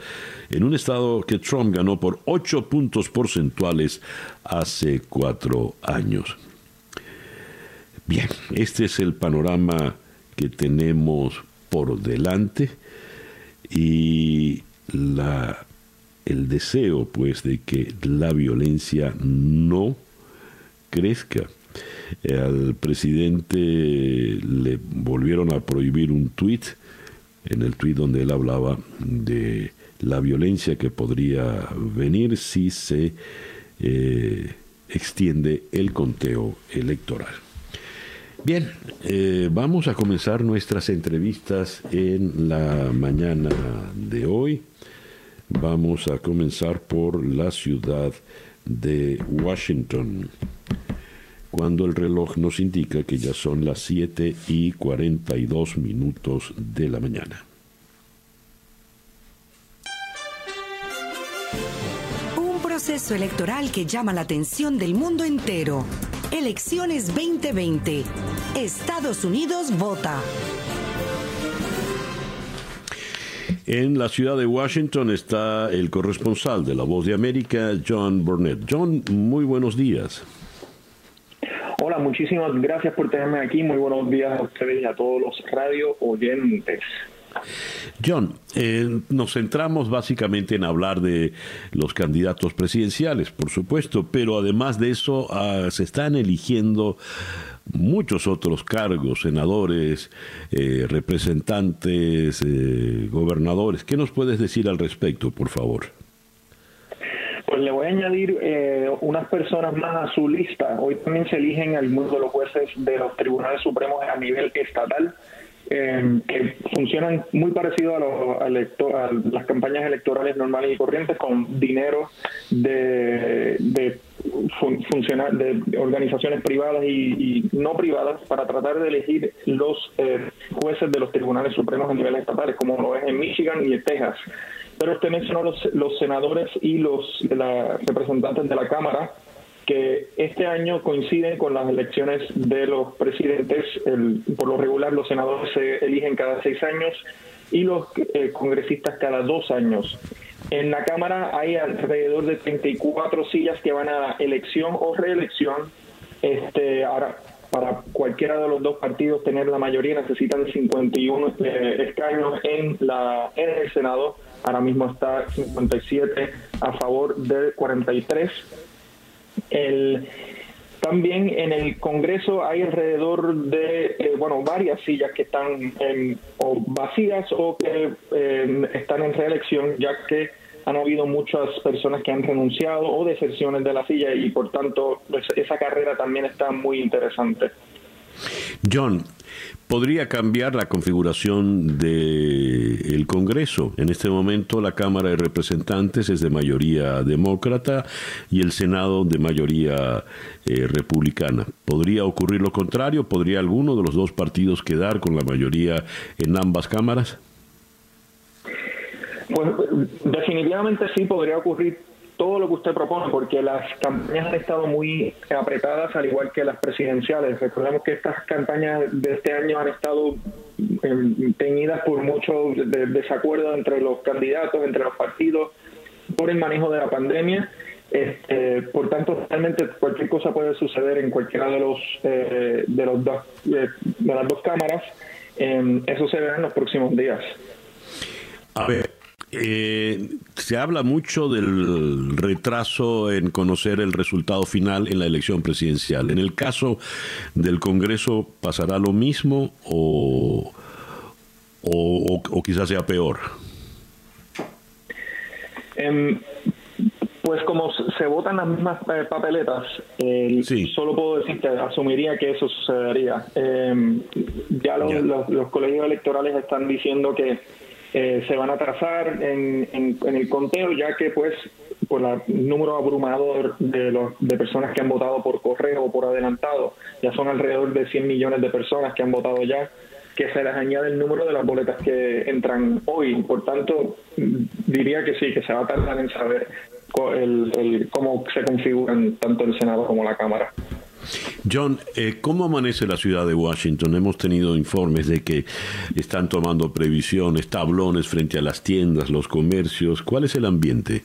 en un estado que Trump ganó por ocho puntos porcentuales hace cuatro años. Bien, este es el panorama que tenemos por delante y la, el deseo pues de que la violencia no crezca. Al presidente le volvieron a prohibir un tuit, en el tuit donde él hablaba de la violencia que podría venir si se eh, extiende el conteo electoral. Bien, eh, vamos a comenzar nuestras entrevistas en la mañana de hoy. Vamos a comenzar por la ciudad de Washington, cuando el reloj nos indica que ya son las 7 y 42 minutos de la mañana. Un proceso electoral que llama la atención del mundo entero. Elecciones 2020. Estados Unidos vota. En la ciudad de Washington está el corresponsal de La Voz de América, John Burnett. John, muy buenos días. Hola, muchísimas gracias por tenerme aquí. Muy buenos días a ustedes y a todos los radio oyentes. John, eh, nos centramos básicamente en hablar de los candidatos presidenciales, por supuesto, pero además de eso ah, se están eligiendo muchos otros cargos, senadores, eh, representantes, eh, gobernadores. ¿Qué nos puedes decir al respecto, por favor? Pues le voy a añadir unas personas más a su lista. Hoy también se eligen algunos de los jueces de los tribunales supremos a nivel estatal eh, que funcionan muy parecido a, las campañas electorales normales y corrientes con dinero de, de, de organizaciones privadas y, no privadas para tratar de elegir los eh, jueces de los tribunales supremos a nivel estatales, como lo es en Michigan y en Texas. Pero usted mencionó los, los senadores y los representantes de la Cámara que este año coinciden con las elecciones de los presidentes. por lo regular, los senadores se eligen cada seis años y los eh, congresistas cada dos años. En la Cámara hay alrededor de 34 sillas que van a elección o reelección. Este, ahora, para cualquiera de los dos partidos tener la mayoría necesitan 51 eh, escaños en, la, en el Senado ahora mismo está 57 a favor de 43. El, también en el Congreso hay alrededor de, eh, bueno, varias sillas que están o vacías o que eh, están en reelección, ya que han habido muchas personas que han renunciado o deserciones de la silla y por tanto pues, esa carrera también está muy interesante. John, podría cambiar la configuración del Congreso. En este momento la Cámara de Representantes es de mayoría demócrata y el Senado de mayoría eh, republicana. ¿Podría ocurrir lo contrario? ¿Podría alguno de los dos partidos quedar con la mayoría en ambas cámaras? Pues definitivamente sí podría ocurrir todo lo que usted propone, porque las campañas han estado muy apretadas, al igual que las presidenciales. Recordemos que estas campañas de este año han estado em, teñidas por mucho desacuerdo entre los candidatos, entre los partidos, por el manejo de la pandemia. Este, por tanto, realmente cualquier cosa puede suceder en cualquiera de los eh, de los dos de las dos cámaras. Em, eso se verá en los próximos días. A ver, eh, se habla mucho del retraso en conocer el resultado final en la elección presidencial. En el caso del Congreso, ¿pasará lo mismo o, o, quizás sea peor? Em, pues como se votan las mismas eh, papeletas, solo puedo decir que asumiría que eso sucedería. Em, ya los colegios electorales están diciendo que eh, se van a trazar en, en, el conteo, ya que pues por el número abrumador de, los, de personas que han votado por correo o por adelantado, ya son alrededor de 100 millones de personas que han votado ya, que se les añade el número de las boletas que entran hoy. Por tanto, diría que sí, que se va a tardar en saber el, cómo se configuran tanto el Senado como la Cámara. John, eh, ¿cómo amanece la ciudad de Washington? Hemos tenido informes de que están tomando previsiones, tablones frente a las tiendas, los comercios. ¿Cuál es el ambiente?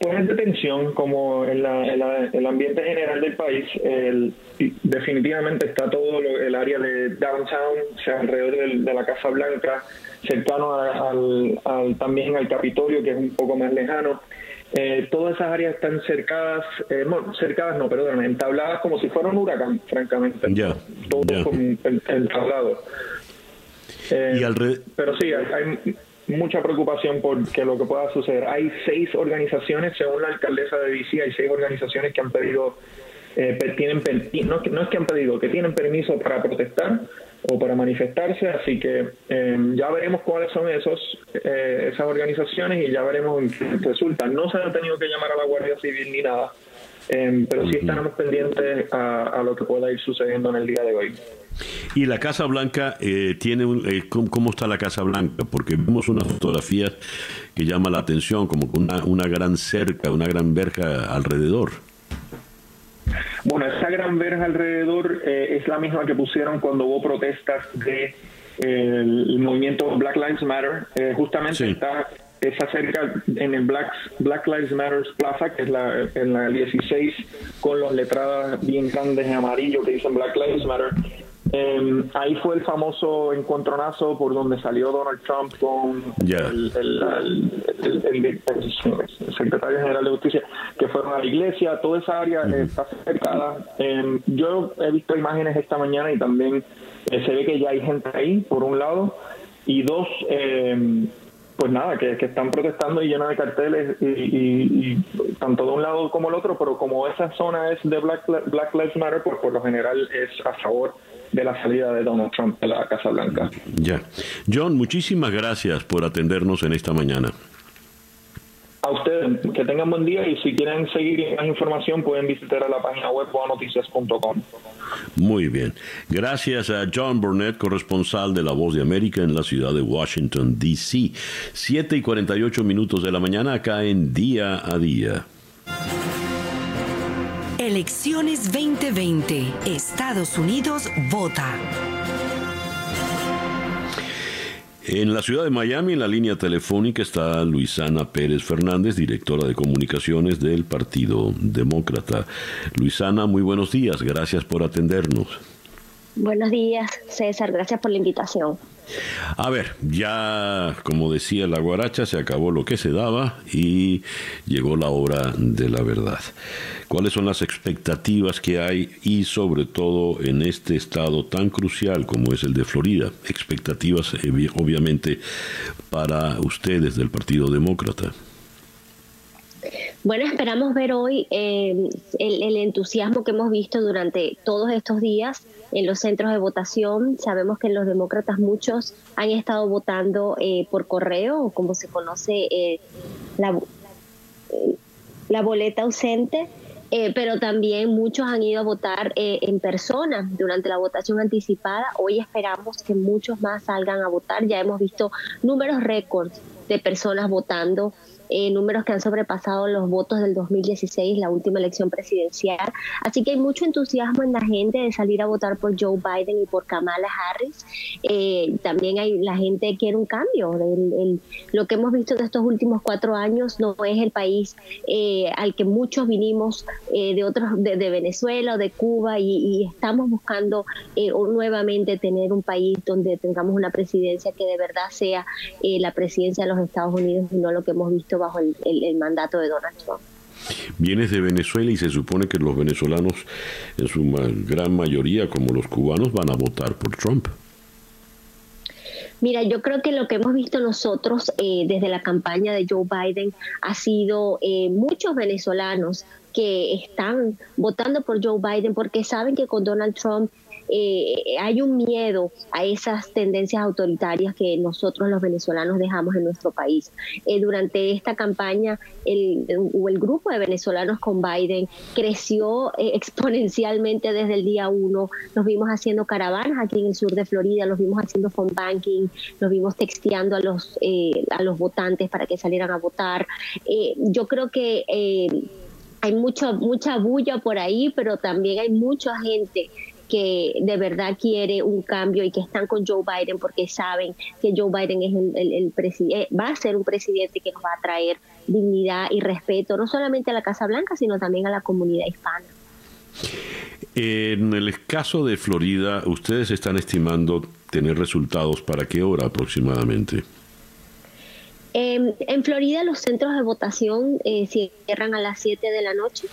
Pues es de tensión, como en, el ambiente general del país. definitivamente está todo el área de downtown, o sea, alrededor de, la Casa Blanca, cercano al, también al Capitolio, que es un poco más lejano. Eh, todas esas áreas están cercadas, eh, bueno, cercadas no, perdón, entabladas como si fuera un huracán, francamente. Ya. Todo con entablado. Eh, pero sí, hay, mucha preocupación por que lo que pueda suceder. Hay seis organizaciones, según la alcaldesa de DC, hay seis organizaciones que han pedido, eh, tienen, no, no es que han pedido, que tienen permiso para protestar o para manifestarse, así que em, ya veremos cuáles son esos eh, esas organizaciones y ya veremos en qué resulta. No se ha tenido que llamar a la Guardia Civil ni nada, em, pero sí estaremos pendientes a, lo que pueda ir sucediendo en el día de hoy. Y la Casa Blanca eh, tiene un, eh, ¿cómo, está la Casa Blanca? Porque vemos unas fotografías que llama la atención, como una, una gran cerca, una gran verja alrededor. Bueno, esa gran verja alrededor eh, es la misma que pusieron cuando hubo protestas de el movimiento Black Lives Matter. Eh, justamente está esa cerca en el Black, Black Lives Matter Plaza, que es la, en la 16, con las letradas bien grandes en amarillo que dicen Black Lives Matter. Eh, ahí fue el famoso encontronazo por donde salió Donald Trump con el, secretario general de justicia, que fueron a la iglesia, toda esa área está cercada. Em, yo he visto imágenes esta mañana y también eh, se ve que ya hay gente ahí, por un lado, y dos, em, pues nada, que, están protestando y llena de carteles, y, tanto de un lado como el otro, pero como esa zona es de Black, Black Lives Matter, pues por lo general es a favor de la salida de Donald Trump de la Casa Blanca. Ya. John, muchísimas gracias por atendernos en esta mañana. A ustedes, que tengan buen día y si quieren seguir más información pueden visitar a la página web boanoticias.com. Muy bien. Gracias a John Burnett, corresponsal de La Voz de América en la ciudad de Washington, D.C. 7 y 48 minutos de la mañana acá en Día a Día. Elecciones 2020. Estados Unidos vota. En la ciudad de Miami, en la línea telefónica, está Luisana Pérez Fernández, directora de comunicaciones del Partido Demócrata. Luisana, muy buenos días, gracias por atendernos. Buenos días, César, gracias por la invitación. A ver, ya como decía la guaracha, se acabó lo que se daba y llegó la hora de la verdad. ¿Cuáles son las expectativas que hay y sobre todo en este estado tan crucial como es el de Florida? Expectativas obviamente para ustedes del Partido Demócrata. Bueno, esperamos ver hoy eh, el, entusiasmo que hemos visto durante todos estos días en los centros de votación. Sabemos que los demócratas muchos han estado votando eh, por correo, como se conoce, eh, la, la boleta ausente. pero también muchos han ido a votar en persona durante la votación anticipada. Hoy esperamos que muchos más salgan a votar. Ya hemos visto números récords de personas votando eh, números que han sobrepasado los votos del 2016, la última elección presidencial. Así que hay mucho entusiasmo en la gente de salir a votar por Joe Biden y por Kamala Harris. Eh, también hay la gente quiere un cambio. lo que hemos visto de estos últimos cuatro años no es el país eh, al que muchos vinimos de otros, de, Venezuela o de Cuba y, estamos buscando nuevamente tener un país donde tengamos una presidencia que de verdad sea la presidencia de los Estados Unidos y no lo que hemos visto bajo el, mandato de Donald Trump. Vienes de Venezuela y se supone que los venezolanos, en su gran mayoría, como los cubanos, van a votar por Trump. Mira, yo creo que lo que hemos visto nosotros eh, desde la campaña de Joe Biden ha sido eh, muchos venezolanos que están votando por Joe Biden porque saben que con Donald Trump eh, hay un miedo a esas tendencias autoritarias que nosotros los venezolanos dejamos en nuestro país. Eh, durante esta campaña, el, grupo de venezolanos con Biden creció eh, exponencialmente desde el día uno. Nos vimos haciendo caravanas aquí en el sur de Florida, los vimos haciendo phone banking, los vimos texteando a los, a los votantes para que salieran a votar. yo creo que hay mucho, mucha bulla por ahí, pero también hay mucha gente que de verdad quiere un cambio y que están con Joe Biden porque saben que Joe Biden es el, presidente, va a ser un presidente que nos va a traer dignidad y respeto, no solamente a la Casa Blanca, sino también a la comunidad hispana. En el caso de Florida, ¿ustedes están estimando tener resultados para qué hora aproximadamente? en Florida los centros de votación eh, cierran a las 7 de la noche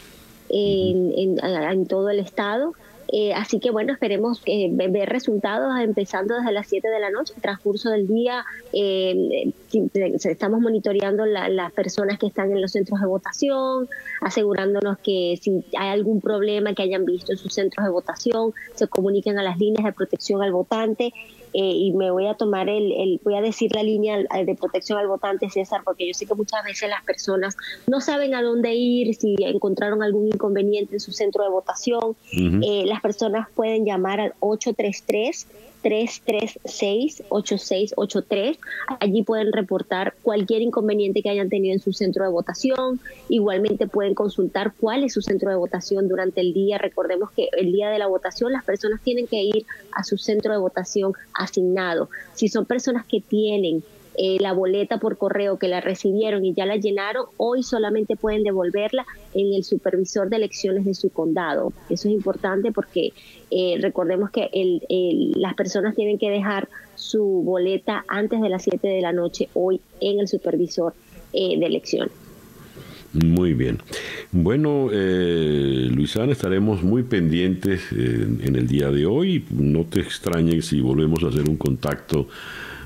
en todo el estado. Eh, así que bueno, esperemos eh, ver resultados empezando desde las 7 de la noche, transcurso del día. Eh, estamos monitoreando las personas que están en los centros de votación, asegurándonos que si hay algún problema que hayan visto en sus centros de votación, se comuniquen a las líneas de protección al votante eh, y me voy a tomar el, voy a decir la línea de protección al votante, César, porque yo sé que muchas veces las personas no saben a dónde ir, si encontraron algún inconveniente en su centro de votación. Eh, las personas pueden llamar al 833 336-8683. Allí pueden reportar cualquier inconveniente que hayan tenido en su centro de votación. Igualmente pueden consultar cuál es su centro de votación durante el día. Recordemos que el día de la votación las personas tienen que ir a su centro de votación asignado. Si son personas que tienen eh, la boleta por correo que la recibieron y ya la llenaron, hoy solamente pueden devolverla en el supervisor de elecciones de su condado. Eso es importante porque eh, recordemos que las personas tienen que dejar su boleta antes de las 7 de la noche hoy en el supervisor eh, de elecciones. Muy bien. Bueno, eh, Luisana, estaremos muy pendientes en el día de hoy. No te extrañes si volvemos a hacer un contacto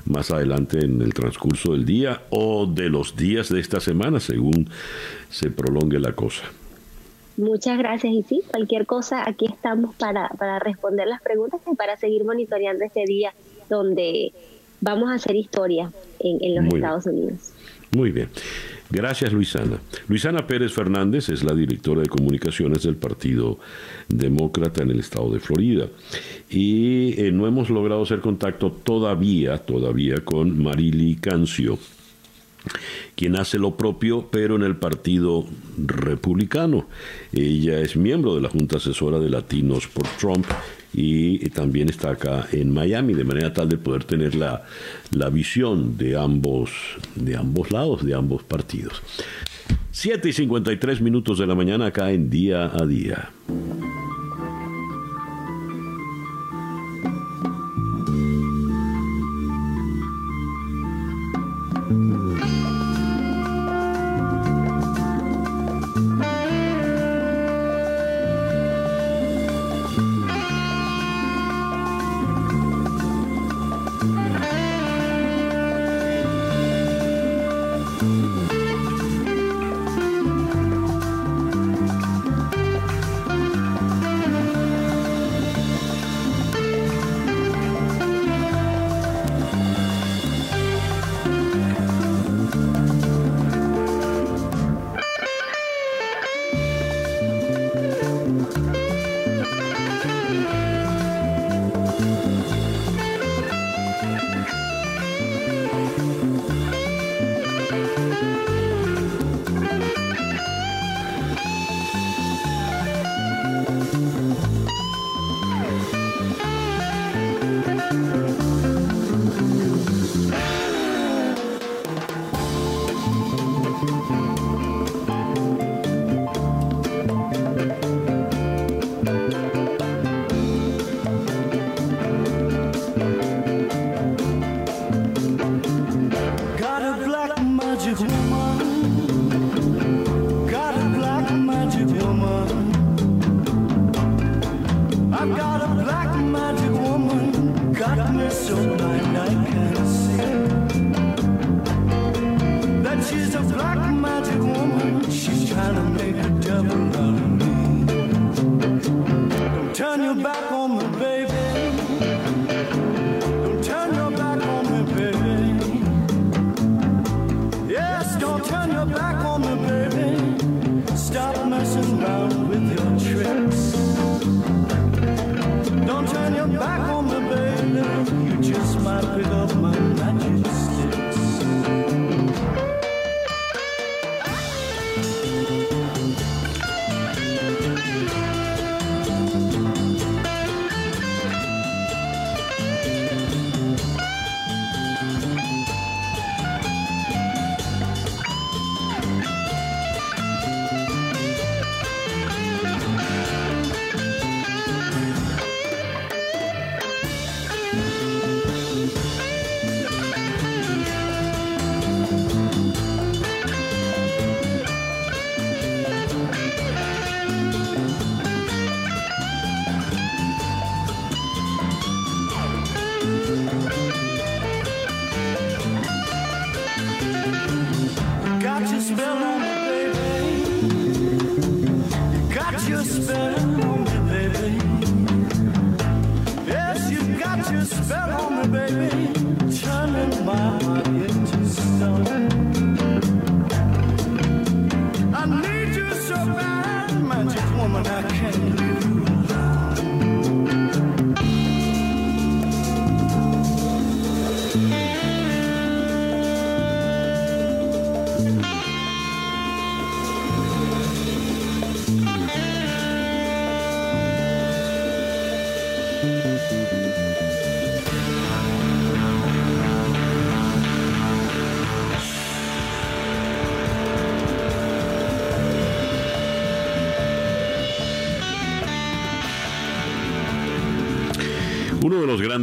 más adelante en el transcurso del día o de los días de esta semana, según se prolongue la cosa. Muchas gracias y sí, cualquier cosa, aquí estamos para, para responder las preguntas y para seguir monitoreando este día donde vamos a hacer historia en, los Estados Unidos. Muy bien. Gracias, Luisana. Luisana Pérez Fernández es la directora de comunicaciones del Partido Demócrata en el estado de Florida. Y eh, no hemos logrado hacer contacto todavía, todavía con Marily Cancio, quien hace lo propio, pero en el Partido Republicano. Ella es miembro de la Junta Asesora de Latinos por Trump y también está acá en Miami, de manera tal de poder tener la, la visión de ambos, de ambos lados, de ambos partidos. 7 y 53 minutos de la mañana acá en Día a Día.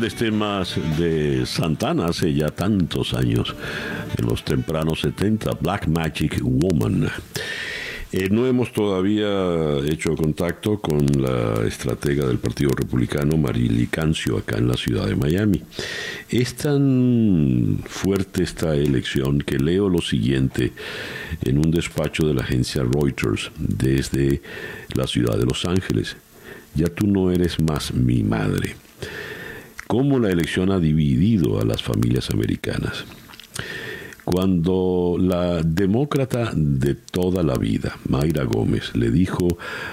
Temas de Santana hace ya tantos años, en los tempranos 70, Black Magic Woman. Eh, no hemos todavía hecho contacto con la estratega del Partido Republicano, Marily Cancio, acá en la ciudad de Miami. Es tan fuerte esta elección que leo lo siguiente en un despacho de la agencia Reuters desde la ciudad de Los Ángeles. Ya tú no eres más mi madre. Cómo la elección ha dividido a las familias americanas cuando la demócrata de toda la vida, Mayra Gómez, le dijo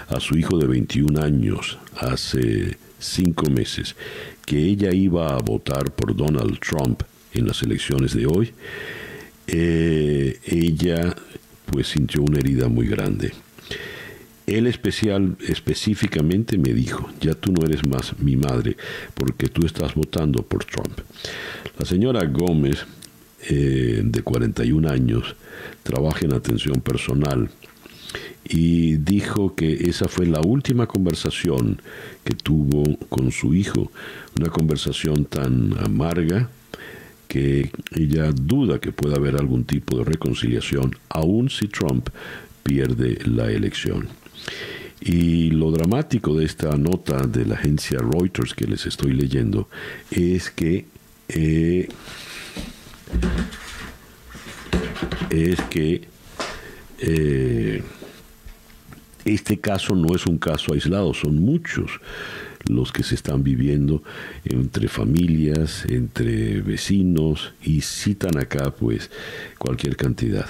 a su hijo de 21 años hace cinco meses que ella iba a votar por Donald Trump en las elecciones de hoy, eh, ella pues sintió una herida muy grande. Él especial, específicamente me dijo, ya tú no eres más mi madre porque tú estás votando por Trump. La señora Gómez eh, de 41 años, trabaja en atención personal y dijo que esa fue la última conversación que tuvo con su hijo, una conversación tan amarga que ella duda que pueda haber algún tipo de reconciliación, aun si Trump pierde la elección. Y lo dramático de esta nota de la agencia Reuters que les estoy leyendo es que eh, es que eh, este caso no es un caso aislado, son muchos los que se están viviendo entre familias, entre vecinos y citan acá pues cualquier cantidad.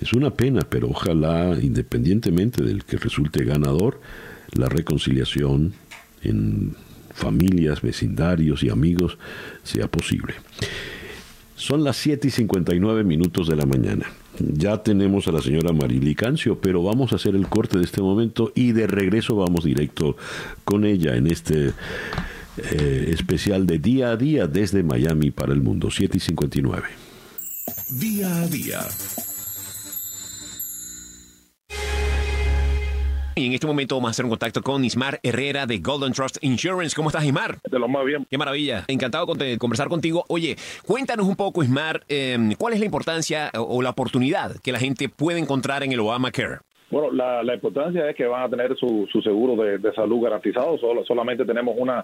Es una pena, pero ojalá, independientemente del que resulte ganador, la reconciliación en familias, vecindarios y amigos sea posible. Son las 7 y 59 minutos de la mañana. Ya tenemos a la señora Marily Cancio, pero vamos a hacer el corte de este momento y de regreso vamos directo con ella en este eh, especial de día a día desde Miami para el mundo. 7 y 59. Día a día. Y en este momento vamos a hacer un contacto con Ismar Herrera de Golden Trust Insurance. ¿Cómo estás, Ismar? De lo más bien. Qué maravilla. Encantado de conversar contigo. Oye, cuéntanos un poco, Ismar, eh, ¿cuál es la importancia o la oportunidad que la gente puede encontrar en el Obamacare? Bueno, la, la importancia es que van a tener su, su seguro de, salud garantizado. Solo, solamente tenemos una,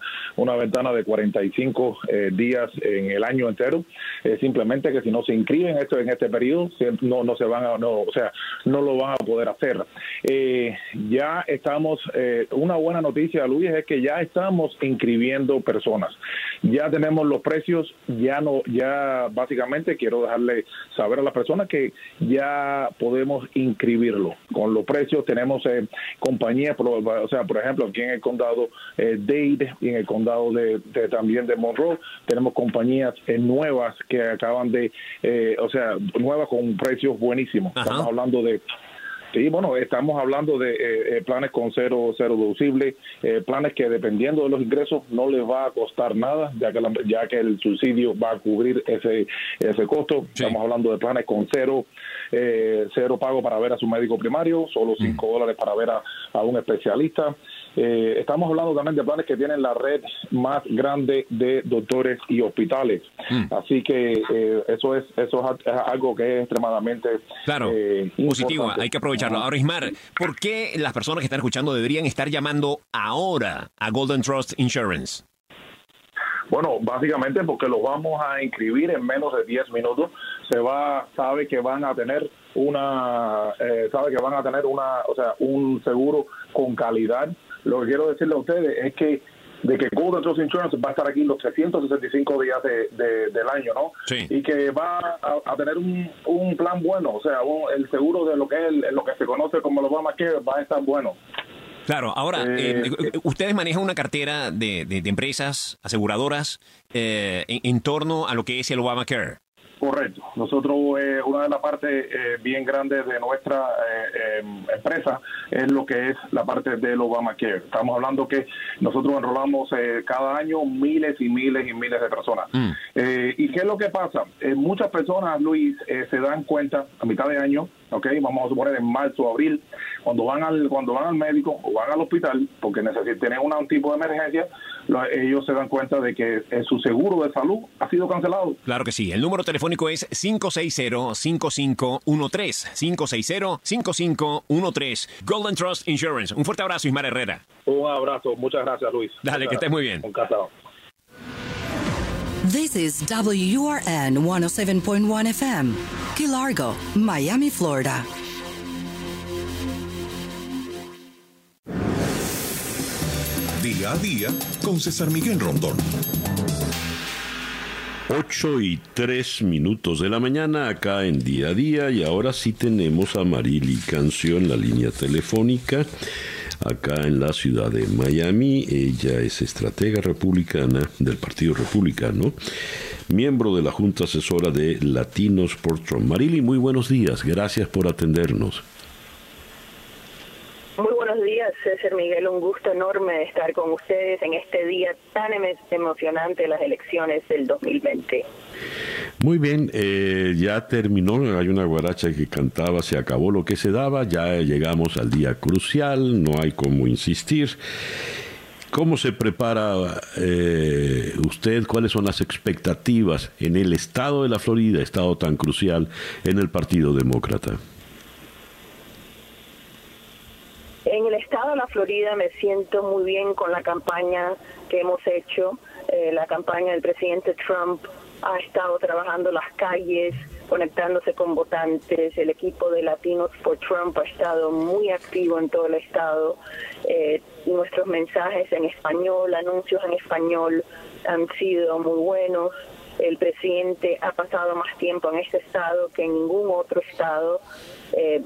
ventana de 45 eh, días en el año entero. Eh, simplemente que si no se inscriben esto en este periodo, no, no se van a, no, o sea, no lo van a poder hacer. Eh, ya estamos, eh, una buena noticia, Luis, es que ya estamos inscribiendo personas. Ya tenemos los precios, ya no, ya básicamente quiero dejarle saber a las personas que ya podemos inscribirlo. Con los precios tenemos eh, compañías, o sea, por ejemplo, aquí en el condado eh, Dade y en el condado de, de- también de Monroe, tenemos compañías eh, nuevas que acaban de, eh, o sea, nuevas con precios buenísimos. Estamos hablando de Sí, bueno, estamos hablando de eh, eh, planes con cero, cero deducible, eh, planes que dependiendo de los ingresos no les va a costar nada, ya que, la- ya que el subsidio va a cubrir ese, ese costo. Estamos hablando de planes con cero, eh, cero pago para ver a su médico primario, solo cinco dólares para ver a, a un especialista. Eh, estamos hablando también de planes que tienen la red más grande de doctores y hospitales. Así que eh, eso es eso es algo que es extremadamente Claro, eh, positivo, hay que aprovecharlo. Ahora, Ismar, ¿por qué las personas que están escuchando deberían estar llamando ahora a Golden Trust Insurance? Bueno, básicamente porque los vamos a inscribir en menos de 10 minutos. Se va, sabe que van a tener una, eh, sabe que van a tener una, o sea, un seguro con calidad. Lo que quiero decirle a ustedes es que de que Golden Trust Insurance va a estar aquí los 365 días de, de- del año, ¿no? Sí. Y que va a, a tener un, un plan bueno, o sea, un- el seguro de lo que es el- lo que se conoce como el Obamacare va a estar bueno. Claro, ahora, Eh, eh, ustedes manejan una cartera de, de- de empresas aseguradoras eh, en, en torno a lo que es el Obamacare. Correcto. Nosotros, eh, una de las partes eh, bien grandes de nuestra eh, eh, empresa es lo que es la parte del Obamacare. Estamos hablando que nosotros enrolamos eh, cada año miles y miles y miles de personas. Eh, ¿Y qué es lo que pasa? Eh, muchas personas, Luis, eh, se dan cuenta a mitad de año, ¿ok? Vamos a suponer en marzo o abril, cuando van al cuando van al médico o van al hospital porque necesitan tener un tipo de emergencia, lo- ellos se dan cuenta de que eh, su seguro de salud ha sido cancelado. Claro que sí. El número telefónico es 560-5513. 560-5513. Golden Trust Insurance. Un fuerte abrazo, Ismar Herrera. Un abrazo, muchas gracias Luis. Dale, que estés muy bien. Encantado. This is WURN 107.1 FM, Key Largo, Miami, Florida. Día a día con César Miguel Rondón. 8 y 3 minutos de la mañana acá en día a día y ahora sí tenemos a Marily Cancio en la línea telefónica acá en la ciudad de Miami. Ella es estratega republicana del Partido Republicano, miembro de la Junta Asesora de Latinos por Trump. Marily, muy buenos días. Gracias por atendernos. Muy buenos días, César Miguel. Un gusto enorme estar con ustedes en este día tan emo- emocionante de las elecciones del 2020. Muy bien, eh, ya terminó, hay una guaracha que cantaba, se acabó lo que se daba, ya llegamos al día crucial, no hay como insistir. ¿Cómo se prepara eh, usted? ¿Cuáles son las expectativas en el estado de la Florida, estado tan crucial en el Partido Demócrata? En el estado de la Florida me siento muy bien con la campaña que hemos hecho. Eh, la campaña del presidente Trump ha estado trabajando las calles, conectándose con votantes. El equipo de Latinos for Trump ha estado muy activo en todo el estado. Eh, nuestros mensajes en español, anuncios en español han sido muy buenos. El presidente ha pasado más tiempo en este estado que en ningún otro estado. Eh,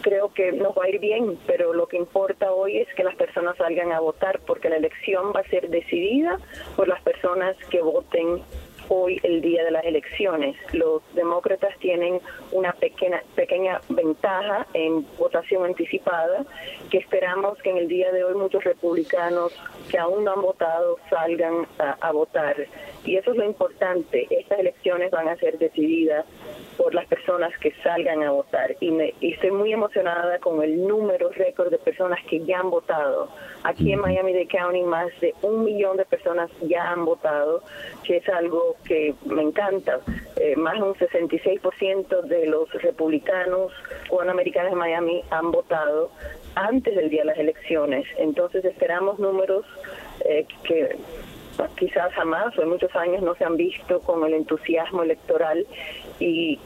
creo que nos va a ir bien, pero lo que importa hoy es que las personas salgan a votar porque la elección va a ser decidida por las personas que voten hoy el día de las elecciones. Los demócratas tienen una pequeña pequeña ventaja en votación anticipada que esperamos que en el día de hoy muchos republicanos que aún no han votado salgan a, a votar. Y eso es lo importante. Estas elecciones van a ser decididas por las personas que salgan a votar. Y, me, y estoy muy emocionada con el número récord de personas que ya han votado. Aquí en Miami-Dade County más de un millón de personas ya han votado, que es algo que me encanta. Eh, más de un 66% de los republicanos o americanos de Miami han votado antes del día de las elecciones. Entonces esperamos números eh, que quizás jamás o en muchos años no se han visto con el entusiasmo electoral y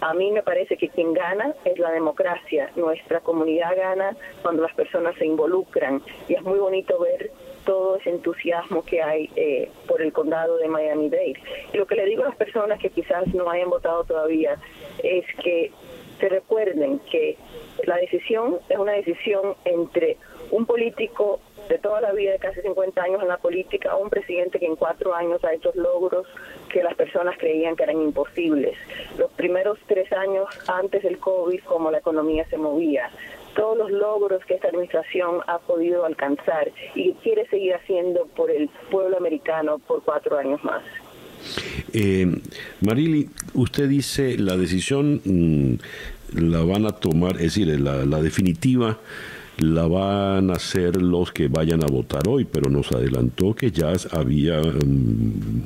a mí me parece que quien gana es la democracia. Nuestra comunidad gana cuando las personas se involucran y es muy bonito ver todo ese entusiasmo que hay eh, por el condado de Miami-Dade. Y lo que le digo a las personas que quizás no hayan votado todavía es que se recuerden que la decisión es una decisión entre un político de toda la vida, de casi 50 años en la política, un presidente que en cuatro años ha hecho logros que las personas creían que eran imposibles. Los primeros tres años antes del COVID, como la economía se movía, todos los logros que esta administración ha podido alcanzar y quiere seguir haciendo por el pueblo americano por cuatro años más. Eh, Marili, usted dice la decisión mm, la van a tomar, es decir, la, la definitiva la van a hacer los que vayan a votar hoy, pero nos adelantó que ya había um,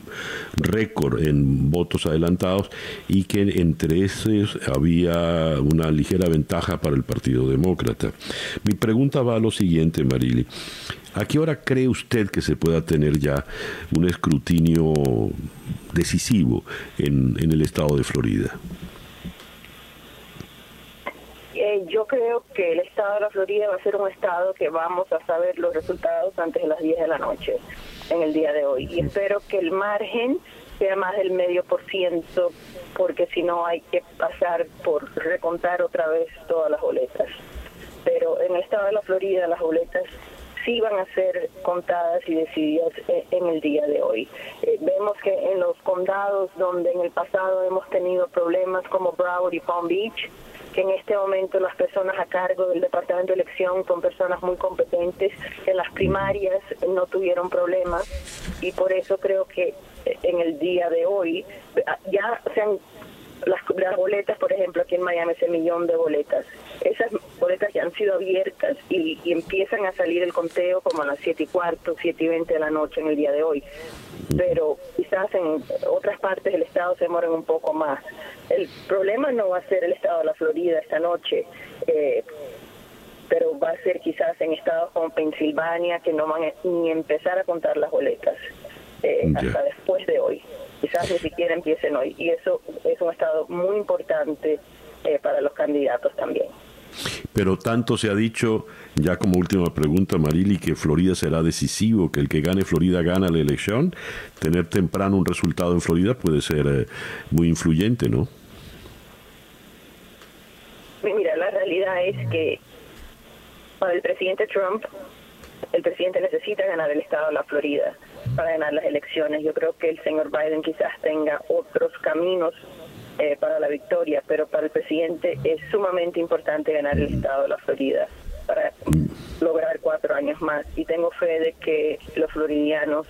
récord en votos adelantados y que entre esos había una ligera ventaja para el Partido Demócrata. Mi pregunta va a lo siguiente, Marili. ¿A qué hora cree usted que se pueda tener ya un escrutinio decisivo en el estado de Florida? Eh, yo creo que el estado de la Florida va a ser un estado que vamos a saber los resultados antes de las 10 de la noche en el día de hoy. Y espero que el margen sea más del medio por ciento, porque si no hay que pasar por recontar otra vez todas las boletas. Pero en el estado de la Florida las boletas sí van a ser contadas y decididas eh, en el día de hoy. Eh, vemos que en los condados donde en el pasado hemos tenido problemas como Broward y Palm Beach, que en este momento las personas a cargo del Departamento de Elección son personas muy competentes, en las primarias no tuvieron problemas y por eso creo que en el día de hoy ya se han las, las, boletas, por ejemplo, aquí en Miami, ese millón de boletas. Esas boletas ya han sido abiertas y, y, empiezan a salir el conteo como a las 7 y cuarto, 7 y 20 de la noche en el día de hoy. Pero quizás en otras partes del estado se demoran un poco más. El problema no va a ser el estado de la Florida esta noche. Eh, pero va a ser quizás en estados como Pensilvania que no van a ni empezar a contar las boletas eh, hasta después de hoy quizás ni siquiera empiecen hoy. Y eso es un estado muy importante eh, para los candidatos también. Pero tanto se ha dicho, ya como última pregunta, Marili, que Florida será decisivo, que el que gane Florida gana la elección. Tener temprano un resultado en Florida puede ser eh, muy influyente, ¿no? Mira, la realidad es que para el presidente Trump, el presidente necesita ganar el estado de la Florida para ganar las elecciones. Yo creo que el señor Biden quizás tenga otros caminos eh, para la victoria, pero para el presidente es sumamente importante ganar el estado de la Florida para lograr cuatro años más. Y tengo fe de que los floridianos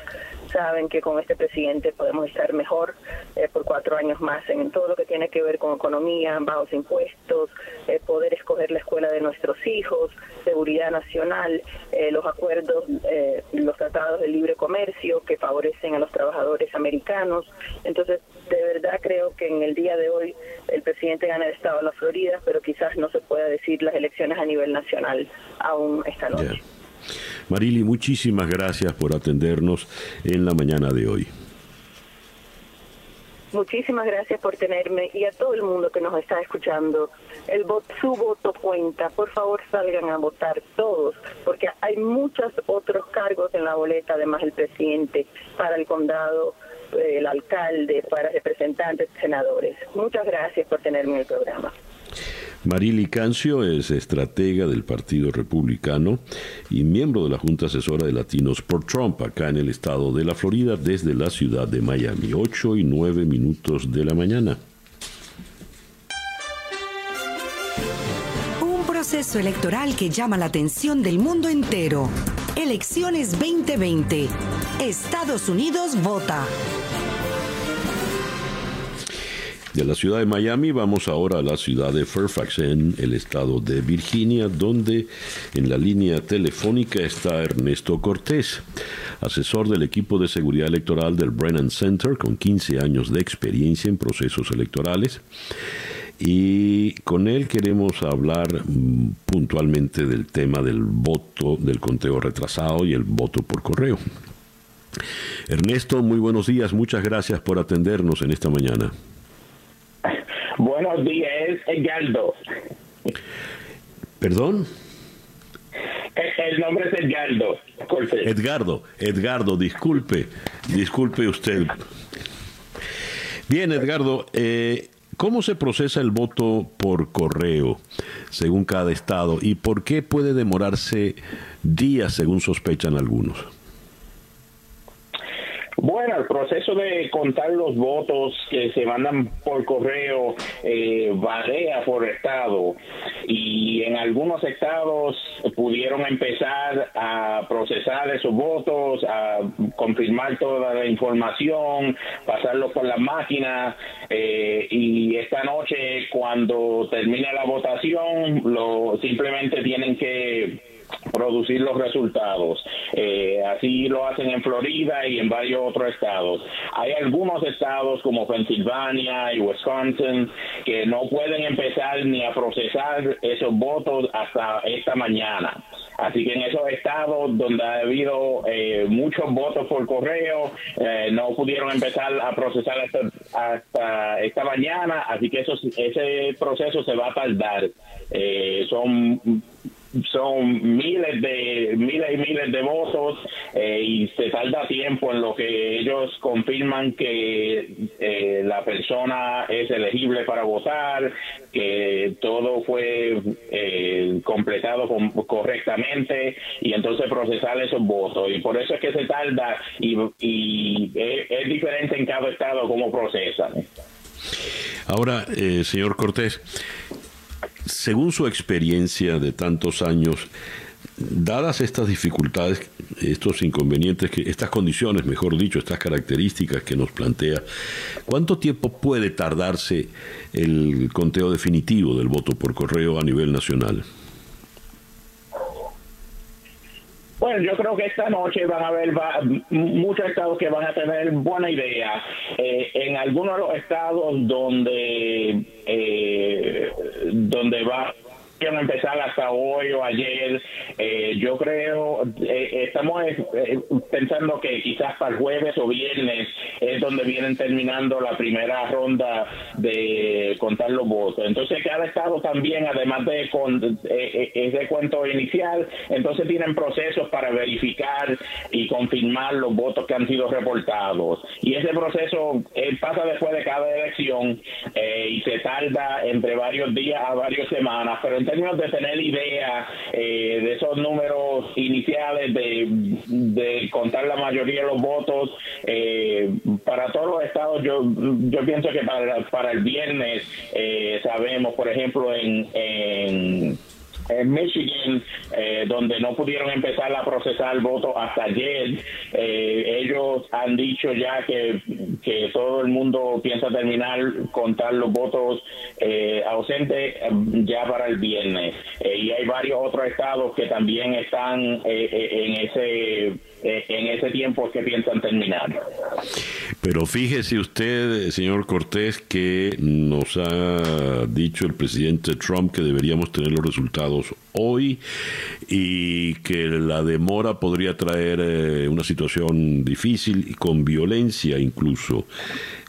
saben que con este presidente podemos estar mejor eh, por cuatro años más en todo lo que tiene que ver con economía, bajos impuestos, eh, poder escoger la escuela de nuestros hijos, seguridad nacional, eh, los acuerdos, eh, los tratados de libre comercio que favorecen a los trabajadores americanos. Entonces, de verdad creo que en el día de hoy el presidente gana el estado de la Florida, pero quizás no se pueda decir las elecciones a nivel nacional aún esta noche. Yeah. Marili, muchísimas gracias por atendernos en la mañana de hoy. Muchísimas gracias por tenerme y a todo el mundo que nos está escuchando. El voto, su voto cuenta. Por favor, salgan a votar todos, porque hay muchos otros cargos en la boleta, además el presidente, para el condado, el alcalde, para representantes, senadores. Muchas gracias por tenerme en el programa. Marili Cancio es estratega del Partido Republicano y miembro de la Junta Asesora de Latinos por Trump acá en el estado de la Florida desde la ciudad de Miami. 8 y 9 minutos de la mañana. Un proceso electoral que llama la atención del mundo entero. Elecciones 2020. Estados Unidos vota. De la ciudad de Miami vamos ahora a la ciudad de Fairfax, en el estado de Virginia, donde en la línea telefónica está Ernesto Cortés, asesor del equipo de seguridad electoral del Brennan Center, con 15 años de experiencia en procesos electorales. Y con él queremos hablar mm, puntualmente del tema del voto, del conteo retrasado y el voto por correo. Ernesto, muy buenos días, muchas gracias por atendernos en esta mañana. Buenos días, Edgardo. ¿Perdón? El nombre es Edgardo. Disculpe. Edgardo, Edgardo, disculpe, disculpe usted. Bien, Edgardo, eh, ¿cómo se procesa el voto por correo según cada estado y por qué puede demorarse días según sospechan algunos? Bueno, el proceso de contar los votos que se mandan por correo eh, varía por estado. Y en algunos estados pudieron empezar a procesar esos votos, a confirmar toda la información, pasarlo por la máquina eh, y esta noche cuando termine la votación lo simplemente tienen que producir los resultados. Eh, así lo hacen en Florida y en varios otros estados. Hay algunos estados como Pensilvania y Wisconsin que no pueden empezar ni a procesar esos votos hasta esta mañana. Así que en esos estados donde ha habido eh, muchos votos por correo, eh, no pudieron empezar a procesar hasta, esta mañana, así que eso, ese proceso se va a tardar. son son miles de miles y miles de votos eh, y se tarda tiempo en lo que ellos confirman que eh, la persona es elegible para votar, que todo fue eh, completado correctamente y entonces procesar esos votos. Y por eso es que se tarda y, y es, es, diferente en cada estado cómo procesan. Ahora, señor Cortés, según su experiencia de tantos años, dadas estas dificultades, estos inconvenientes, que, estas condiciones, mejor dicho, estas características que nos plantea, ¿cuánto tiempo puede tardarse el conteo definitivo del voto por correo a nivel nacional? Bueno, yo creo que esta noche van a haber muchos estados que van a tener buena idea. Eh, en algunos de los estados donde eh, donde va empezar hasta hoy o ayer. Eh, yo creo, eh, estamos eh, pensando que quizás para el jueves o viernes es donde vienen terminando la primera ronda de contar los votos. Entonces cada estado también, además de con ese cuento inicial, entonces tienen procesos para verificar y confirmar los votos que han sido reportados. Y ese proceso pasa después de cada elección y se tarda entre varios días a varias semanas, pero en términos de tener idea eh, de esos números iniciales, de, contar la mayoría de los votos, eh, para todos los estados, yo, yo pienso que para, para el viernes eh, sabemos, por ejemplo, en, en en Michigan, eh, donde no pudieron empezar a procesar el voto hasta ayer. Eh, ellos han dicho ya que, que, todo el mundo piensa terminar contar los votos eh, ausentes ya para el viernes. y hay varios otros estados que también están en ese en ese tiempo que piensan terminar. Pero fíjese usted, señor Cortés, que nos ha dicho el presidente Trump que deberíamos tener los resultados hoy y que la demora podría traer eh, una situación difícil y con violencia incluso.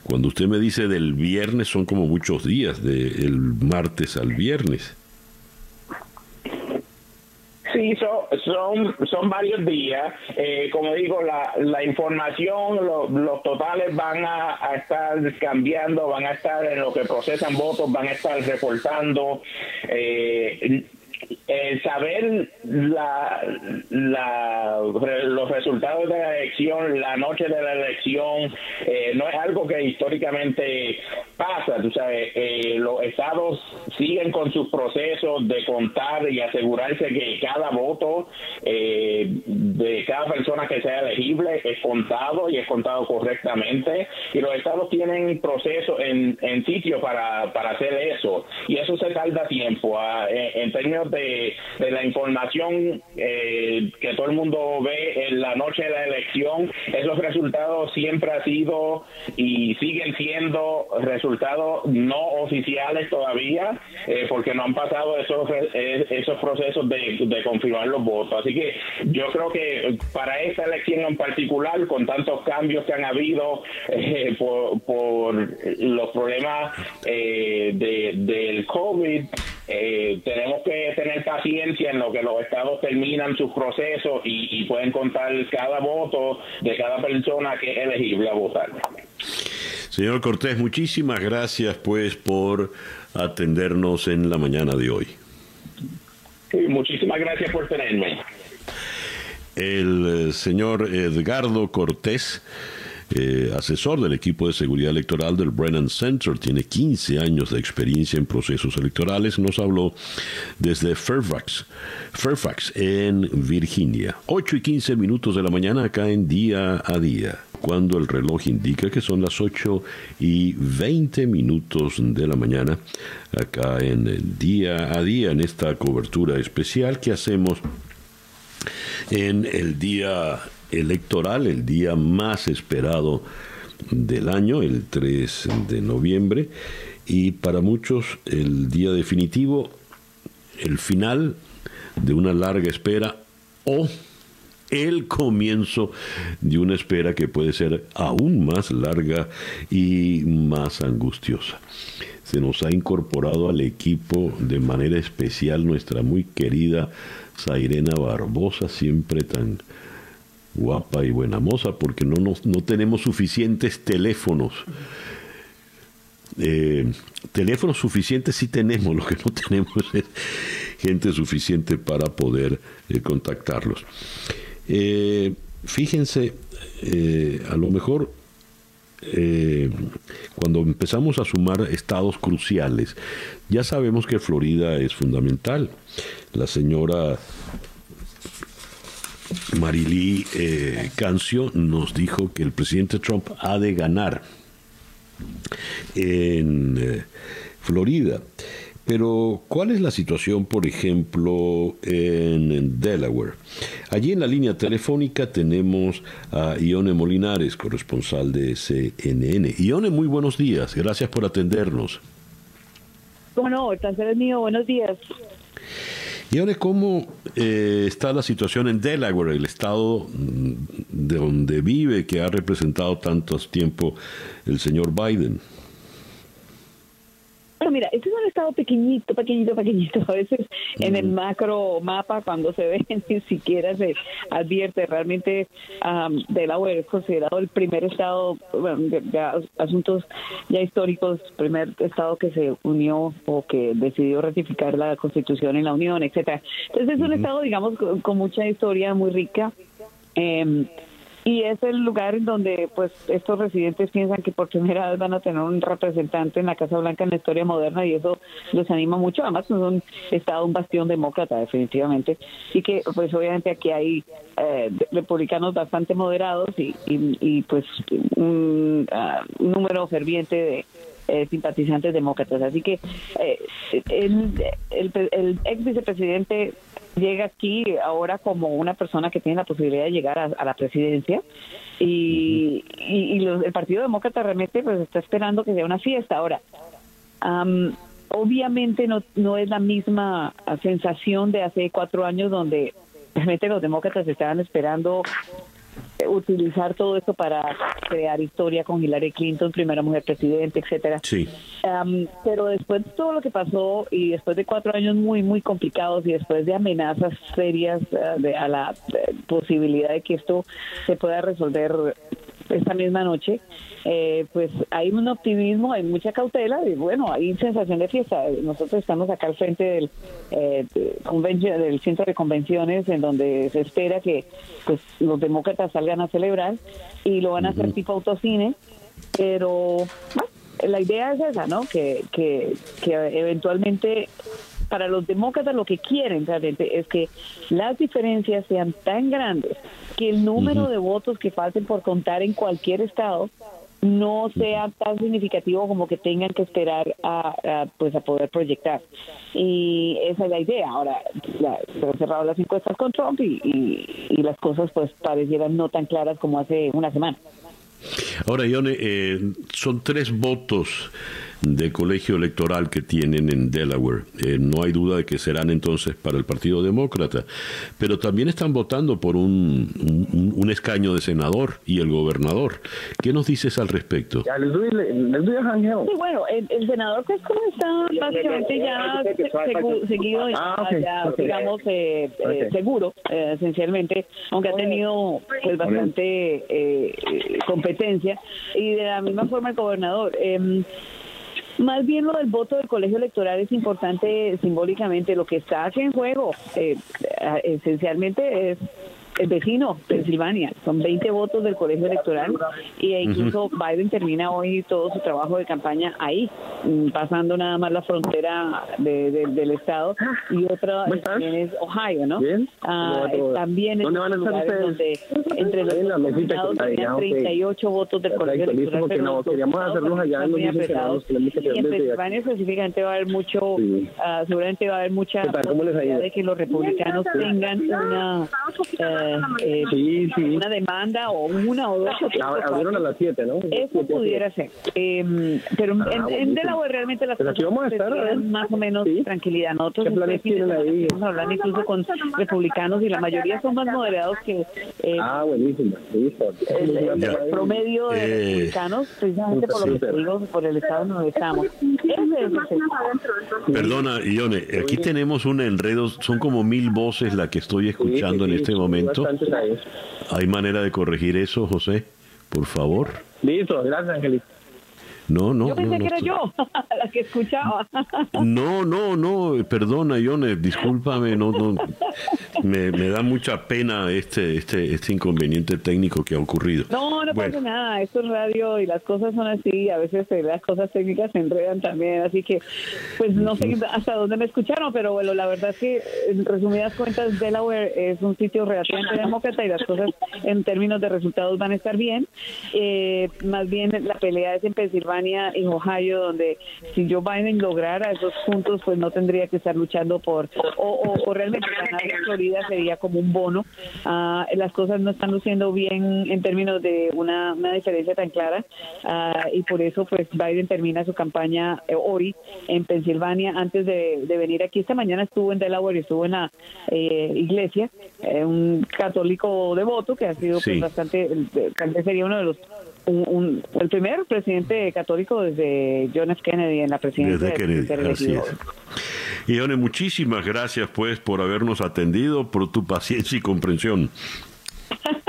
Cuando usted me dice del viernes son como muchos días, del martes al viernes. Sí, son, son varios días. Eh, como digo, la, la información, los totales van a, estar cambiando, van a estar en lo que procesan votos, van a estar reportando. Eh, eh, saber la, la, los resultados de la elección, la noche de la elección, eh, no es algo que históricamente pasa, tú sabes, eh, los estados siguen con sus procesos de contar y asegurarse que cada voto eh, de cada persona que sea elegible es contado y es contado correctamente. Y los estados tienen procesos en, en sitio para, para hacer eso. Y eso se tarda tiempo ah, en, en términos de de, la información eh, que todo el mundo ve en la noche de la elección, esos resultados siempre han sido y siguen siendo resultados no oficiales todavía, eh, porque no han pasado esos, eh, esos procesos de, confirmar los votos. Así que yo creo que para esta elección en particular, con tantos cambios que han habido por, por, los problemas de, del COVID, eh, tenemos que tener paciencia en lo que los estados terminan sus procesos y, pueden contar cada voto de cada persona que es elegible a votar. Señor Cortés, muchísimas gracias pues por atendernos en la mañana de hoy. muchísimas gracias por tenerme. El eh, señor Edgardo Cortés eh, asesor del equipo de seguridad electoral del Brennan Center, tiene 15 años de experiencia en procesos electorales, nos habló desde Fairfax, Fairfax en Virginia. 8 y 15 minutos de la mañana acá en día a día cuando el reloj indica que son las 8 y 20 minutos de la mañana, acá en día a día, en esta cobertura especial que hacemos en el día electoral, el día más esperado del año, el 3 de noviembre, y para muchos el día definitivo, el final de una larga espera o el comienzo de una espera que puede ser aún más larga y más angustiosa. Se nos ha incorporado al equipo de manera especial nuestra muy querida Zairena Barbosa, siempre tan guapa y buena moza, porque no, no tenemos suficientes teléfonos. Eh, teléfonos suficientes sí tenemos, lo que no tenemos es gente suficiente para poder eh, contactarlos. Eh, fíjense, a lo mejor cuando empezamos a sumar estados cruciales, ya sabemos que Florida es fundamental. La señora Marilí eh, Cancio nos dijo que el presidente Trump ha de ganar en eh, Florida. Pero, ¿cuál es la situación, por ejemplo, en, Delaware? Allí en la línea telefónica tenemos a Ione Molinares, corresponsal de CNN. Ione, muy buenos días. Gracias por atendernos. Bueno, el es mío. Buenos días. Y ahora, ¿cómo eh, está la situación en Delaware, el estado mm, de donde vive, que ha representado tanto tiempo el señor Biden? Bueno, mira, este es un estado pequeñito, pequeñito, pequeñito. A veces en el macro mapa, cuando se ve, ni siquiera se advierte. Realmente um, Delaware es considerado el primer estado, de, asuntos ya históricos, primer estado que se unió o que decidió ratificar la constitución en la Unión, etcétera. Entonces es un estado, digamos, con, mucha historia muy rica. Eh, y es el lugar en donde pues estos residentes piensan que por primera vez van a tener un representante en la Casa Blanca en la historia moderna y eso les anima mucho. Además es un estado, un bastión demócrata definitivamente y que pues obviamente aquí hay eh, republicanos bastante moderados y, y, pues un, ah, número ferviente de eh, simpatizantes demócratas. Así que eh, el, el, el, ex vicepresidente llega aquí ahora como una persona que tiene la posibilidad de llegar a, la presidencia y, y, el Partido Demócrata realmente pues está esperando que sea una fiesta. Ahora, obviamente no, no es la misma sensación de hace cuatro años donde realmente los demócratas estaban esperando utilizar todo esto para crear historia con Hillary Clinton, primera mujer presidente, etcétera. Sí. pero después de todo lo que pasó y después de cuatro años muy, muy complicados y después de amenazas serias eh, de, a la posibilidad de que esto se pueda resolver esta misma noche, eh, pues hay un optimismo, hay mucha cautela y bueno, hay sensación de fiesta. Nosotros estamos acá al frente del, eh, del centro de convenciones en donde se espera que pues los demócratas salgan a celebrar y lo van a hacer tipo autocine, pero bueno, la idea es esa, ¿no? Que, que, que eventualmente para los demócratas lo que quieren realmente es que las diferencias sean tan grandes que el número de votos que falten por contar en cualquier estado no sea tan significativo como que tengan que esperar a, a, pues a poder proyectar. Y esa es la idea. Ahora la- se han cerrado las encuestas con Trump y, y, y las cosas pues parecieran no tan claras como hace una semana. Ahora, Ione, eh, son tres votos de colegio electoral que tienen en Delaware. Eh, no hay duda de que serán entonces para el Partido Demócrata, pero también están votando por un, un- un escaño de senador y el gobernador. ¿Qué nos dices al respecto? Sí, bueno, el, el senador pues como está básicamente ya segu- seguido, Ah, ya, digamos, eh, eh, seguro, eh, esencialmente, aunque ha tenido pues bastante eh, eh, competencia. Y de la misma forma el gobernador. Más bien lo del voto del colegio electoral es importante simbólicamente. Lo que está aquí en juego eh, eh, esencialmente es el vecino, Pensilvania. Son 20 votos del colegio electoral y e incluso Biden termina hoy todo su trabajo de campaña ahí, mm, pasando nada más la frontera de- de- del estado y otra ¿Cómo eh, también es Ohio, ¿no? Bien. Ah, también es ¿Dónde van a estar donde entre los En la mesita nominados que está ahí, tenían ah, ok. 38 votos del colegio electoral. pero no, queríamos estados hacerlos allá en los apretados. Y en Pensilvania específicamente va a haber mucho, ah, seguramente va a haber mucha ¿Qué tal? ¿Cómo les ha posibilidad de que los republicanos tengan una, eh, eh, Sí, sí. una demanda o una o dos Abrieron a las 7, ¿no? Eso Siete, pudiera ser. Eh, pero en- Ah, en. Delaware realmente las Pues cosas vamos a estar, ver. más o menos tranquilidad. Nosotros estuvimos hablando incluso con republicanos y la mayoría son más moderados que eh, Ah, buenísimo. Listo. el, promedio de Eh, republicanos, precisamente por lo que te digo, por el estado en donde estamos. Perdona, Ione, aquí tenemos un enredo, son como mil voces la que estoy escuchando en este momento. ¿Hay manera de corregir eso, José? Por favor. Listo, gracias, Angelito. No, no. yo pensé no, que era yo la que escuchaba. No, no, no, perdona, Ione, discúlpame, no, no, me, me da mucha pena este, este, este inconveniente técnico que ha ocurrido. No, no Bueno. pasa nada, esto es radio y las cosas son así, a veces eh, las cosas técnicas se enredan también, así que pues no sé hasta dónde me escucharon, pero bueno, la verdad es que en resumidas cuentas Delaware es un sitio relativamente demócrata y las cosas en términos de resultados van a estar bien, Eh, más bien la pelea es en Pensilvania y Ohio, donde si Joe Biden lograra esos puntos, pues no tendría que estar luchando por, o, o- o realmente ganar en Florida sería como un bono. Ah, las cosas no están luciendo bien en términos de una, una diferencia tan clara ah, y por eso pues Biden termina su campaña eh, hoy en Pensilvania antes de, de venir aquí. Esta mañana estuvo en Delaware y estuvo en la eh, iglesia, eh, un católico devoto que ha sido pues, bastante, eh, tal vez sería uno de los un- un- el primer presidente católico desde John F. Kennedy en la presidencia Desde de- Kennedy, de así es. Ione, muchísimas gracias pues por habernos atendido, por tu paciencia y comprensión.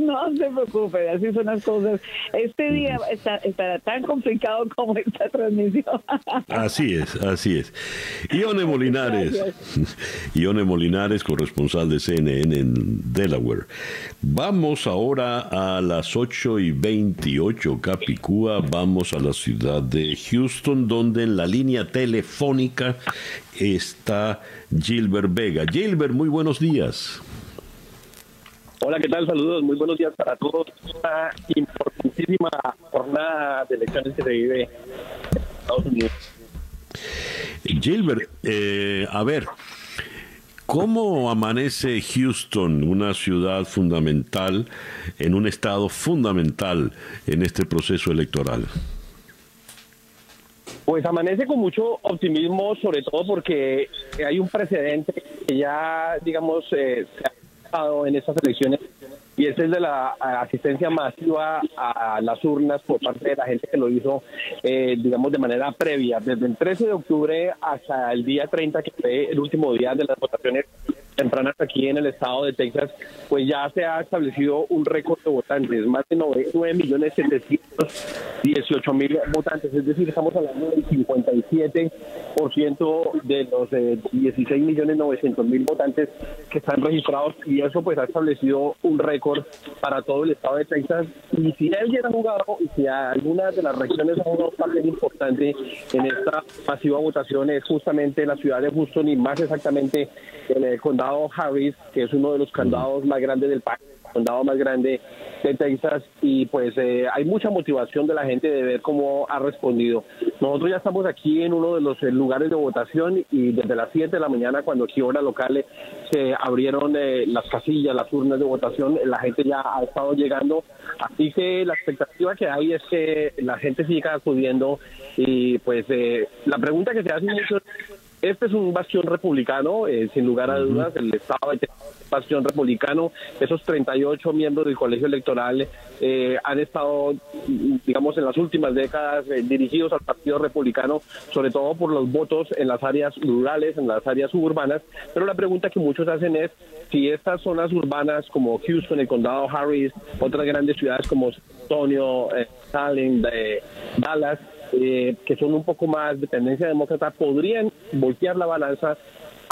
No se preocupe, así son las cosas. Este día está, estará tan complicado como esta transmisión. Así es, así es. Ione Molinares, Ione Molinares, corresponsal de CNN en Delaware. Vamos ahora a las 8 y 28 Capicúa, vamos a la ciudad de Houston, donde en la línea telefónica está Gilbert Vega. Gilbert, muy buenos días. Hola, ¿qué tal? Saludos, muy buenos días para todos. Una importantísima jornada de elecciones que se vive en Estados Unidos. Gilbert, eh, a ver, ¿cómo amanece Houston, una ciudad fundamental, en un estado fundamental en este proceso electoral? Pues amanece con mucho optimismo, sobre todo porque hay un precedente que ya, digamos, eh, se ha en estas elecciones y ese es de la asistencia masiva a las urnas por parte de la gente que lo hizo, eh, digamos, de manera previa. Desde el 13 de octubre hasta el día 30, que fue el último día de las votaciones, tempranas aquí en el estado de Texas, pues ya se ha establecido un récord de votantes, más de 9 millones 718 mil votantes, es decir, estamos hablando del 57% de los eh, 16 millones 900 mil votantes que están registrados y eso pues ha establecido un récord para todo el estado de Texas y si alguien ha jugado y si alguna de las regiones ha jugado un papel importante en esta masiva votación es justamente la ciudad de Houston y más exactamente en el condado Harris, que es uno de los condados más grandes del país, el condado más grande de Texas y pues eh, hay mucha motivación de la gente de ver cómo ha respondido. Nosotros ya estamos aquí en uno de los eh, lugares de votación y desde las 7 de la mañana cuando aquí hora local se abrieron eh, las casillas, las urnas de votación, la gente ya ha estado llegando, así que la expectativa que hay es que la gente siga acudiendo y pues eh, la pregunta que se hace mucho este es un bastión republicano, eh, sin lugar a dudas, el Estado es un bastión republicano. Esos 38 miembros del colegio electoral eh, han estado, digamos, en las últimas décadas eh, dirigidos al Partido Republicano, sobre todo por los votos en las áreas rurales, en las áreas suburbanas. Pero la pregunta que muchos hacen es si estas zonas urbanas como Houston, el condado Harris, otras grandes ciudades como San Antonio, Salem, Dallas, eh, que son un poco más de tendencia demócrata, podrían voltear la balanza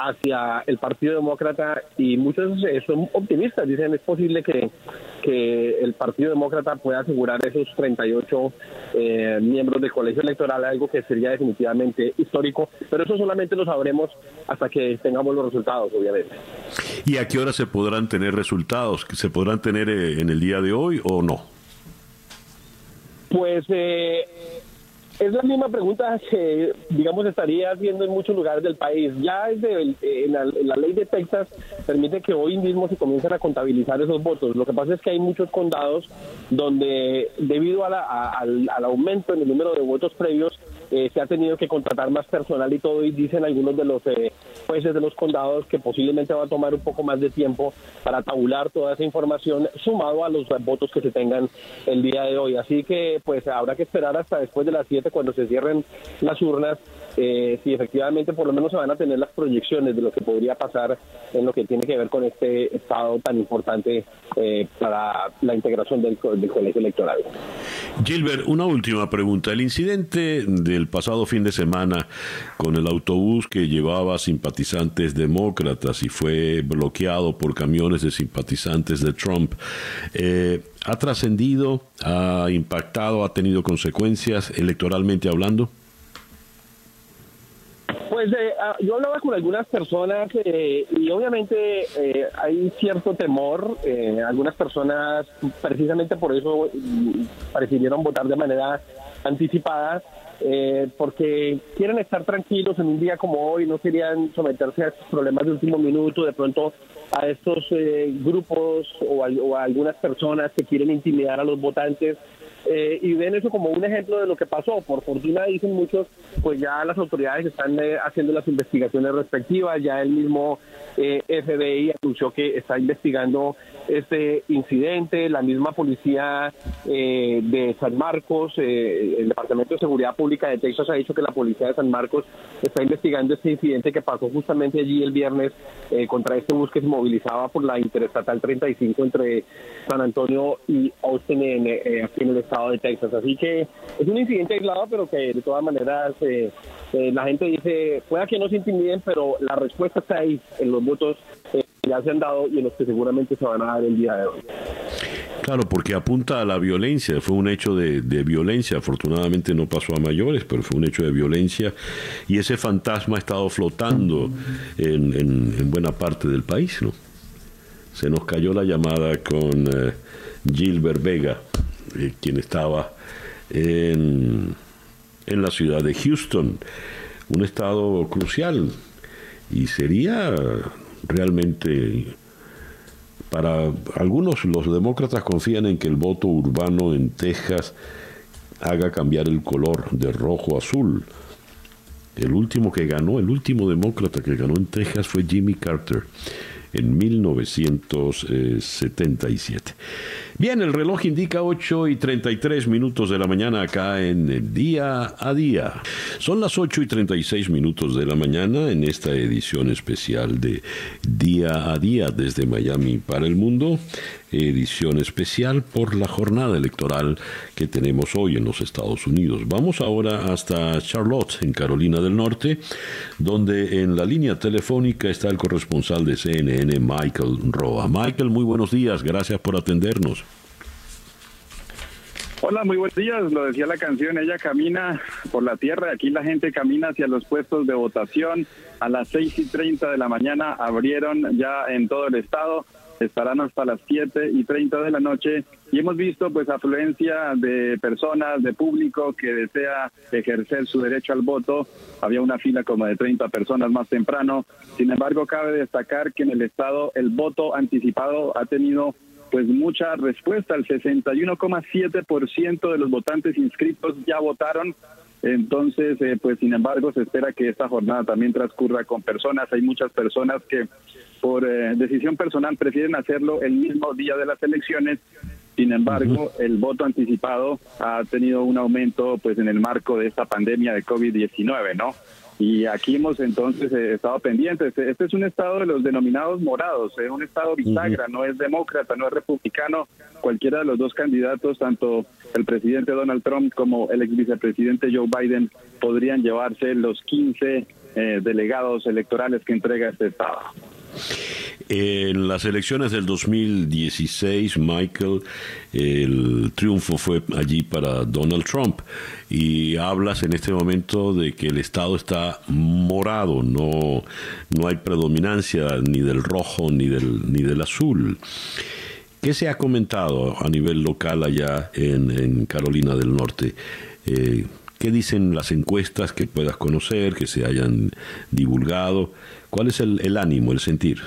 hacia el Partido Demócrata y muchos eh, son optimistas, dicen es posible que, que el Partido Demócrata pueda asegurar esos 38 eh, miembros del colegio electoral, algo que sería definitivamente histórico, pero eso solamente lo sabremos hasta que tengamos los resultados, obviamente. ¿Y a qué hora se podrán tener resultados? ¿Se podrán tener en el día de hoy o no? Pues eh, es la misma pregunta que, digamos, estaría haciendo en muchos lugares del país. Ya desde en la, ley de Texas permite que hoy mismo se comiencen a contabilizar esos votos. Lo que pasa es que hay muchos condados donde, debido a la- al aumento en el número de votos previos, eh, se ha tenido que contratar más personal y todo, y dicen algunos de los eh, jueces de los condados que posiblemente va a tomar un poco más de tiempo para tabular toda esa información, sumado a los votos que se tengan el día de hoy. Así que, pues, habrá que esperar hasta después de las 7 cuando se cierren las urnas, eh, si efectivamente por lo menos se van a tener las proyecciones de lo que podría pasar en lo que tiene que ver con este estado tan importante eh, para la integración del, del colegio electoral. Gilbert, una última pregunta. El incidente del pasado fin de semana con el autobús que llevaba simpatizantes demócratas y fue bloqueado por camiones de simpatizantes de Trump, eh, ¿ha trascendido, ha impactado, ha tenido consecuencias electoralmente hablando? Pues eh, ah, yo hablaba con algunas personas eh, y obviamente eh, hay cierto temor. eh, algunas personas precisamente por eso mm, prefirieron votar de manera anticipada eh, porque quieren estar tranquilos en un día como hoy, no querían someterse a estos problemas de último minuto, de pronto a estos eh, grupos o, al- o a algunas personas que quieren intimidar a los votantes. Eh, y ven eso como un ejemplo de lo que pasó. Por fortuna, dicen muchos, pues ya las autoridades están eh, haciendo las investigaciones respectivas, ya el mismo eh, FBI anunció que está investigando este incidente, la misma policía eh, de San Marcos, eh, el Departamento de Seguridad Pública de Texas ha dicho que la policía de San Marcos está investigando este incidente que pasó justamente allí el viernes eh, contra este bus que se movilizaba por la Interestatal 35 entre San Antonio y Austin en, eh, aquí en el estado de Texas. Así que es un incidente aislado, pero que de todas maneras eh, la gente dice, pueda que no se intimiden, pero la respuesta está ahí en los votos ya se han dado y en los que seguramente se van a dar el día de hoy. Claro, porque apunta a la violencia, fue un hecho de, violencia, afortunadamente no pasó a mayores, pero fue un hecho de violencia y ese fantasma ha estado flotando en buena parte del país, ¿no? Se nos cayó la llamada con eh, Gilbert Vega, eh, quien estaba en, en la ciudad de Houston, un estado crucial y sería realmente para algunos los demócratas confían en que el voto urbano en Texas haga cambiar el color de rojo a azul. El último que ganó, el último demócrata que ganó en Texas fue Jimmy Carter en 1977. Bien, el reloj indica 8 y 33 minutos de la mañana acá en el Día a Día. Son las 8 y 36 minutos de la mañana en esta edición especial de Día a Día desde Miami para el Mundo edición especial por la jornada electoral que tenemos hoy en los Estados Unidos. Vamos ahora hasta Charlotte, en Carolina del Norte, donde en la línea telefónica está el corresponsal de CNN, Michael Roa. Michael, muy buenos días, gracias por atendernos. Hola, muy buenos días. Lo decía la canción, ella camina por la tierra. Aquí la gente camina hacia los puestos de votación. A las seis y treinta de la mañana abrieron ya en todo el estado estarán hasta las 7 y 30 de la noche y hemos visto pues afluencia de personas, de público que desea ejercer su derecho al voto. Había una fila como de 30 personas más temprano. Sin embargo, cabe destacar que en el estado el voto anticipado ha tenido pues mucha respuesta. El 61,7% de los votantes inscritos ya votaron. Entonces, eh, pues sin embargo, se espera que esta jornada también transcurra con personas. Hay muchas personas que por eh, decisión personal prefieren hacerlo el mismo día de las elecciones. Sin embargo, el voto anticipado ha tenido un aumento pues en el marco de esta pandemia de COVID-19, ¿no? Y aquí hemos entonces eh, estado pendientes. Este es un estado de los denominados morados, es un estado bisagra, no es demócrata, no es republicano. Cualquiera de los dos candidatos, tanto el presidente Donald Trump como el ex vicepresidente Joe Biden, podrían llevarse los 15 eh, delegados electorales que entrega este estado. En las elecciones del 2016, Michael, el triunfo fue allí para Donald Trump y hablas en este momento de que el Estado está morado, no, no hay predominancia ni del rojo ni del, ni del azul. ¿Qué se ha comentado a nivel local allá en, Carolina del Norte? Eh, ¿Qué dicen las encuestas que puedas conocer, que se hayan divulgado? ¿Cuál es el, ánimo, el sentir?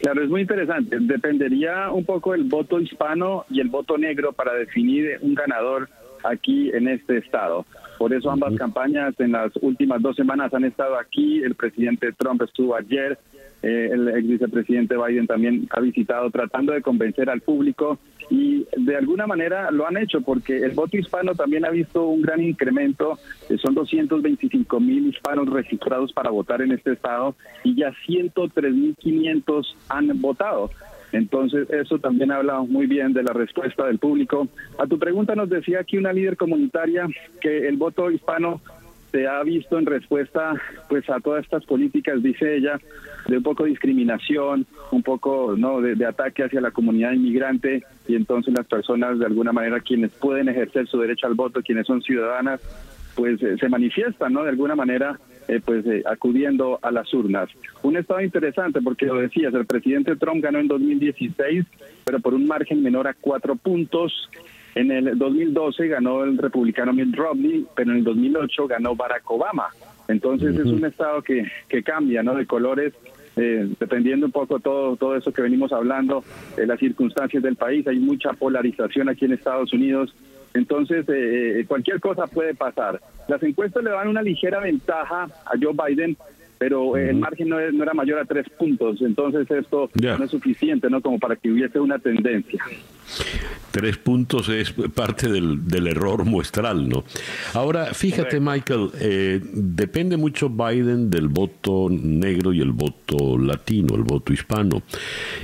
Claro, es muy interesante. Dependería un poco el voto hispano y el voto negro para definir un ganador aquí en este estado. Por eso ambas campañas en las últimas dos semanas han estado aquí. El presidente Trump estuvo ayer, eh, el ex vicepresidente Biden también ha visitado tratando de convencer al público y de alguna manera lo han hecho porque el voto hispano también ha visto un gran incremento, eh, son 225 mil hispanos registrados para votar en este estado y ya 103 mil 500 han votado. Entonces, eso también habla muy bien de la respuesta del público. A tu pregunta nos decía aquí una líder comunitaria que el voto hispano se ha visto en respuesta pues a todas estas políticas, dice ella, de un poco de discriminación, un poco no de, ataque hacia la comunidad inmigrante y entonces las personas de alguna manera quienes pueden ejercer su derecho al voto, quienes son ciudadanas, pues eh, se manifiestan, ¿no? De alguna manera, eh, pues eh, acudiendo a las urnas. Un estado interesante porque lo decías, el presidente Trump ganó en 2016, pero por un margen menor a cuatro puntos. En el 2012 ganó el republicano Mitt Romney, pero en el 2008 ganó Barack Obama. Entonces es un estado que, que cambia, ¿no? De colores eh, dependiendo un poco todo todo eso que venimos hablando, de las circunstancias del país, hay mucha polarización aquí en Estados Unidos, entonces eh, eh, cualquier cosa puede pasar. Las encuestas le dan una ligera ventaja a Joe Biden, pero el margen no, no, era mayor a tres puntos, entonces esto no es suficiente, ¿no? Como para que hubiese una tendencia. Tres puntos es parte del, error muestral, ¿no? Ahora, fíjate, Michael, eh, depende mucho Biden del voto negro y el voto latino, el voto hispano.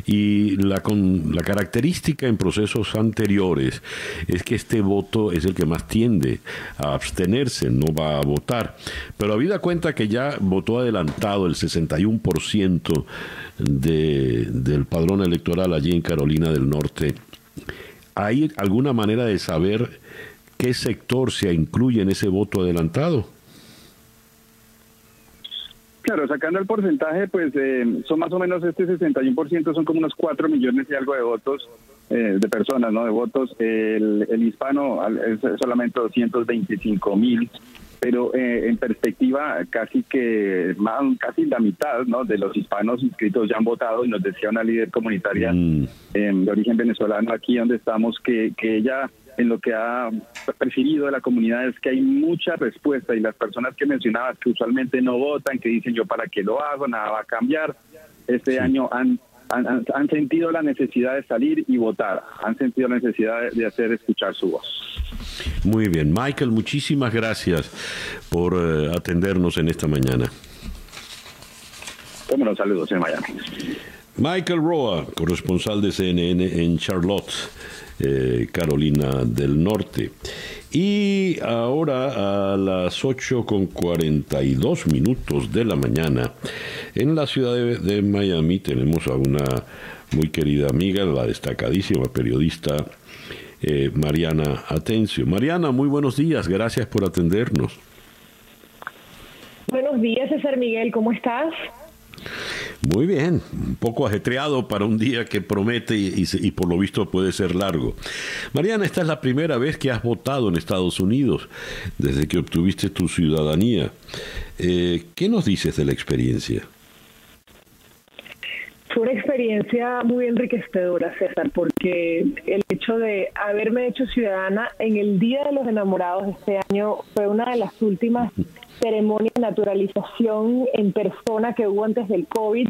Y la, con, la característica en procesos anteriores es que este voto es el que más tiende a abstenerse, no va a votar. Pero habida cuenta que ya votó adelantado el 61% de, del padrón electoral allí en Carolina del Norte, ¿Hay alguna manera de saber qué sector se incluye en ese voto adelantado? Claro, sacando el porcentaje, pues eh, son más o menos este 61%, son como unos 4 millones y algo de votos, eh, de personas, ¿no? De votos. El, el hispano es solamente 225 mil pero eh, en perspectiva casi que más, casi la mitad ¿no? de los hispanos inscritos ya han votado y nos decía una líder comunitaria mm. de origen venezolano aquí donde estamos que, que ella en lo que ha percibido de la comunidad es que hay mucha respuesta y las personas que mencionabas que usualmente no votan, que dicen yo para qué lo hago, nada va a cambiar, este año han, han, sentido la necesidad de salir y votar, han sentido la necesidad de, de hacer escuchar su voz. Muy bien. Michael, muchísimas gracias por eh, atendernos en esta mañana. Los saludos en Miami. Michael Roa, corresponsal de CNN en Charlotte, eh, Carolina del Norte. Y ahora a las 8 con 42 minutos de la mañana, en la ciudad de, Miami tenemos a una muy querida amiga, la destacadísima periodista eh, Mariana Atencio. Mariana, muy buenos días, gracias por atendernos. Buenos días, César Miguel, ¿cómo estás? Muy bien, un poco ajetreado para un día que promete y, y por lo visto puede ser largo. Mariana, esta es la primera vez que has votado en Estados Unidos desde que obtuviste tu ciudadanía. Eh, ¿Qué nos dices de la experiencia? Fue una experiencia muy enriquecedora, César, porque el hecho de haberme hecho ciudadana en el Día de los Enamorados este año fue una de las últimas ceremonias de naturalización en persona que hubo antes del COVID.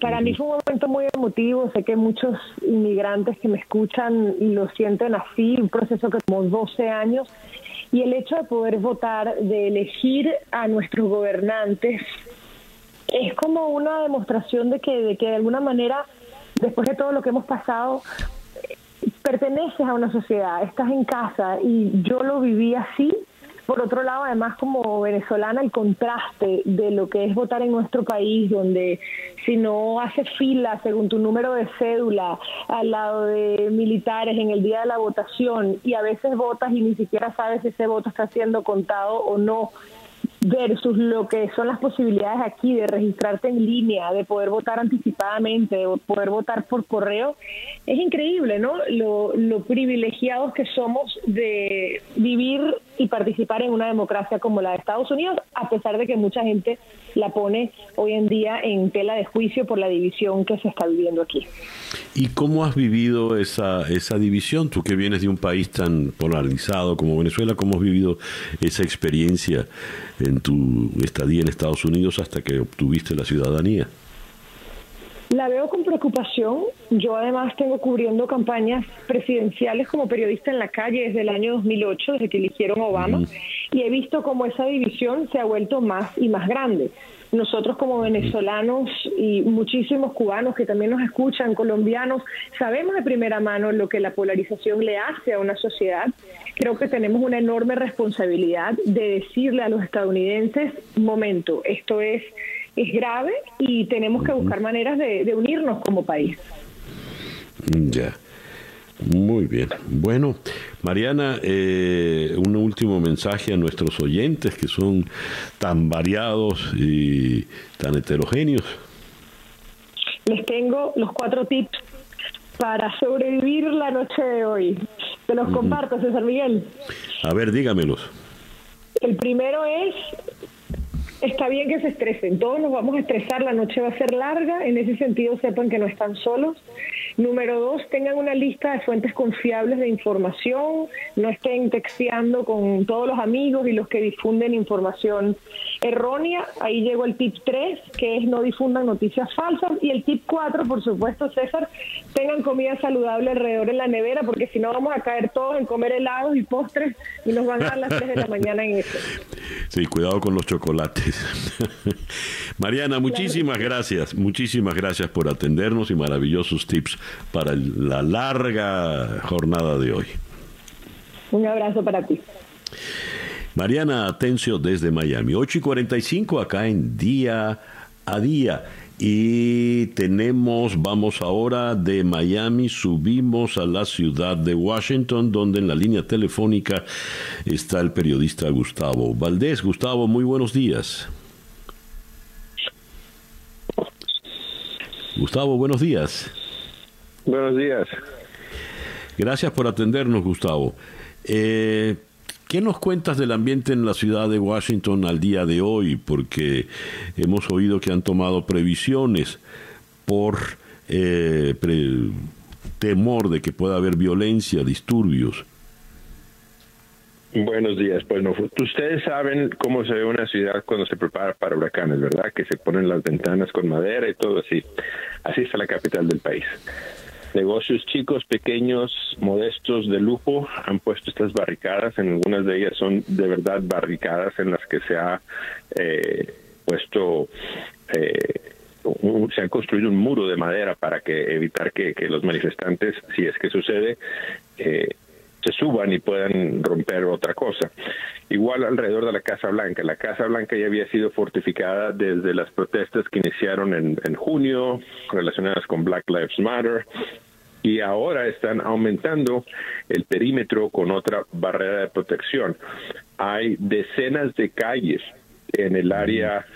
Para mí fue un momento muy emotivo, sé que muchos inmigrantes que me escuchan lo sienten así, un proceso que tomó 12 años. Y el hecho de poder votar, de elegir a nuestros gobernantes, es como una demostración de que, de que de alguna manera, después de todo lo que hemos pasado, perteneces a una sociedad, estás en casa y yo lo viví así. Por otro lado, además como venezolana, el contraste de lo que es votar en nuestro país, donde si no haces fila según tu número de cédula al lado de militares en el día de la votación y a veces votas y ni siquiera sabes si ese voto está siendo contado o no, versus lo que son las posibilidades aquí de registrarte en línea, de poder votar anticipadamente, de poder votar por correo, es increíble, ¿no? Lo, lo privilegiados que somos de vivir y participar en una democracia como la de Estados Unidos, a pesar de que mucha gente la pone hoy en día en tela de juicio por la división que se está viviendo aquí. ¿Y cómo has vivido esa, esa división? Tú que vienes de un país tan polarizado como Venezuela, ¿cómo has vivido esa experiencia en tu estadía en Estados Unidos hasta que obtuviste la ciudadanía? La veo con preocupación. Yo además tengo cubriendo campañas presidenciales como periodista en la calle desde el año 2008, desde que eligieron Obama, y he visto cómo esa división se ha vuelto más y más grande. Nosotros como venezolanos y muchísimos cubanos que también nos escuchan, colombianos, sabemos de primera mano lo que la polarización le hace a una sociedad. Creo que tenemos una enorme responsabilidad de decirle a los estadounidenses, momento, esto es es grave y tenemos que buscar maneras de, de unirnos como país. Ya. Muy bien. Bueno, Mariana, eh, un último mensaje a nuestros oyentes que son tan variados y tan heterogéneos. Les tengo los cuatro tips para sobrevivir la noche de hoy. Te los comparto, César Miguel. A ver, dígamelos. El primero es, está bien que se estresen, todos nos vamos a estresar, la noche va a ser larga, en ese sentido sepan que no están solos. Número dos, tengan una lista de fuentes confiables de información, no estén texteando con todos los amigos y los que difunden información errónea. Ahí llegó el tip 3, que es no difundan noticias falsas. Y el tip 4, por supuesto, César, tengan comida saludable alrededor en la nevera, porque si no vamos a caer todos en comer helados y postres y nos van a dar las 3 de la mañana en eso. Sí, cuidado con los chocolates. Mariana, muchísimas gracias, muchísimas gracias por atendernos y maravillosos tips para la larga jornada de hoy. Un abrazo para ti. Mariana Atencio desde Miami, 8 y 45 acá en Día a Día. Y tenemos, vamos ahora de Miami, subimos a la ciudad de Washington, donde en la línea telefónica está el periodista Gustavo Valdés. Gustavo, muy buenos días. Gustavo, buenos días. Buenos días. Gracias por atendernos, Gustavo. Eh, ¿Qué nos cuentas del ambiente en la ciudad de Washington al día de hoy? Porque hemos oído que han tomado previsiones por eh, pre- temor de que pueda haber violencia, disturbios. Buenos días. Pues no, ustedes saben cómo se ve una ciudad cuando se prepara para huracanes, ¿verdad? Que se ponen las ventanas con madera y todo así. Así está la capital del país. Negocios chicos, pequeños, modestos, de lujo, han puesto estas barricadas. En algunas de ellas son de verdad barricadas en las que se ha eh, puesto eh, se ha construido un muro de madera para que evitar que, que los manifestantes, si es que sucede, eh, se suban y puedan romper otra cosa. Igual alrededor de la Casa Blanca. La Casa Blanca ya había sido fortificada desde las protestas que iniciaron en, en junio relacionadas con Black Lives Matter y ahora están aumentando el perímetro con otra barrera de protección. Hay decenas de calles en el área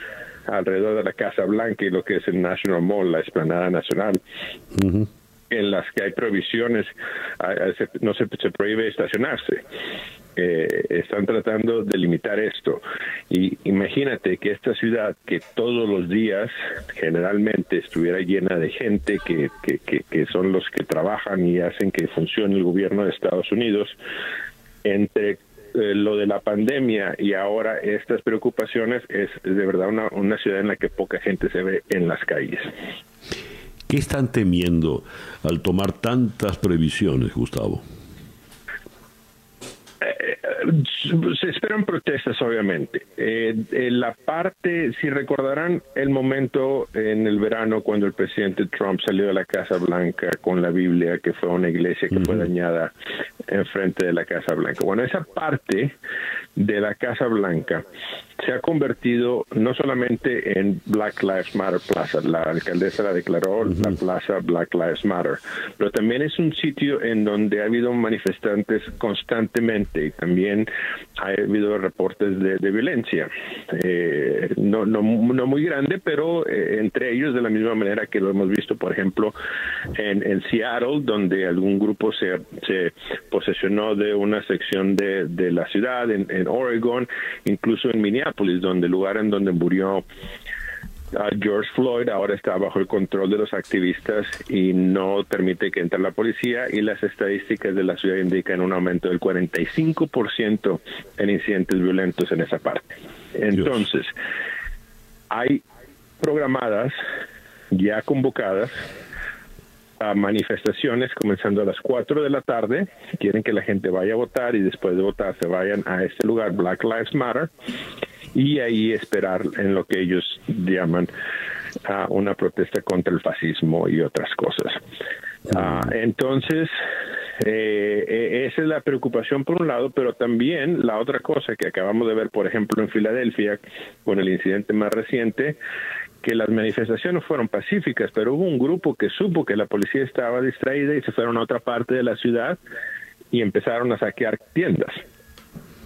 alrededor de la Casa Blanca y lo que es el National Mall, la Esplanada Nacional, en las que hay prohibiciones, no se, se prohíbe estacionarse. Eh, están tratando de limitar esto. Y imagínate que esta ciudad, que todos los días generalmente estuviera llena de gente, que, que, que, que son los que trabajan y hacen que funcione el gobierno de Estados Unidos, entre eh, lo de la pandemia y ahora estas preocupaciones, es de verdad una, una ciudad en la que poca gente se ve en las calles. ¿Qué están temiendo al tomar tantas previsiones, Gustavo? Eh, se esperan protestas, obviamente. Eh, eh, la parte, si recordarán el momento en el verano cuando el presidente Trump salió de la Casa Blanca con la Biblia, que fue una iglesia que fue dañada enfrente de la Casa Blanca. Bueno, esa parte de la Casa Blanca se ha convertido no solamente en Black Lives Matter Plaza, la alcaldesa la declaró la plaza Black Lives Matter, pero también es un sitio en donde ha habido manifestantes constantemente y también ha habido reportes de, de violencia, Eh, no, no, no muy grande, pero eh, entre ellos de la misma manera que lo hemos visto, por ejemplo, en, en Seattle, donde algún grupo se, se posesionó de una sección de, de la ciudad, en, en Oregon, incluso en Minneapolis, donde el lugar en donde murió a George Floyd ahora está bajo el control de los activistas y no permite que entre la policía y las estadísticas de la ciudad indican un aumento del 45% en incidentes violentos en esa parte. Entonces, hay programadas, ya convocadas, a manifestaciones comenzando a las 4 de la tarde. Quieren que la gente vaya a votar y después de votar se vayan a este lugar, Black Lives Matter, y ahí esperar en lo que ellos llaman ah, una protesta contra el fascismo y otras cosas. Ah, entonces, eh, eh, esa es la preocupación por un lado, pero también la otra cosa que acabamos de ver, por ejemplo, en Filadelfia, con el incidente más reciente, que las manifestaciones fueron pacíficas, pero hubo un grupo que supo que la policía estaba distraída y se fueron a otra parte de la ciudad y empezaron a saquear tiendas.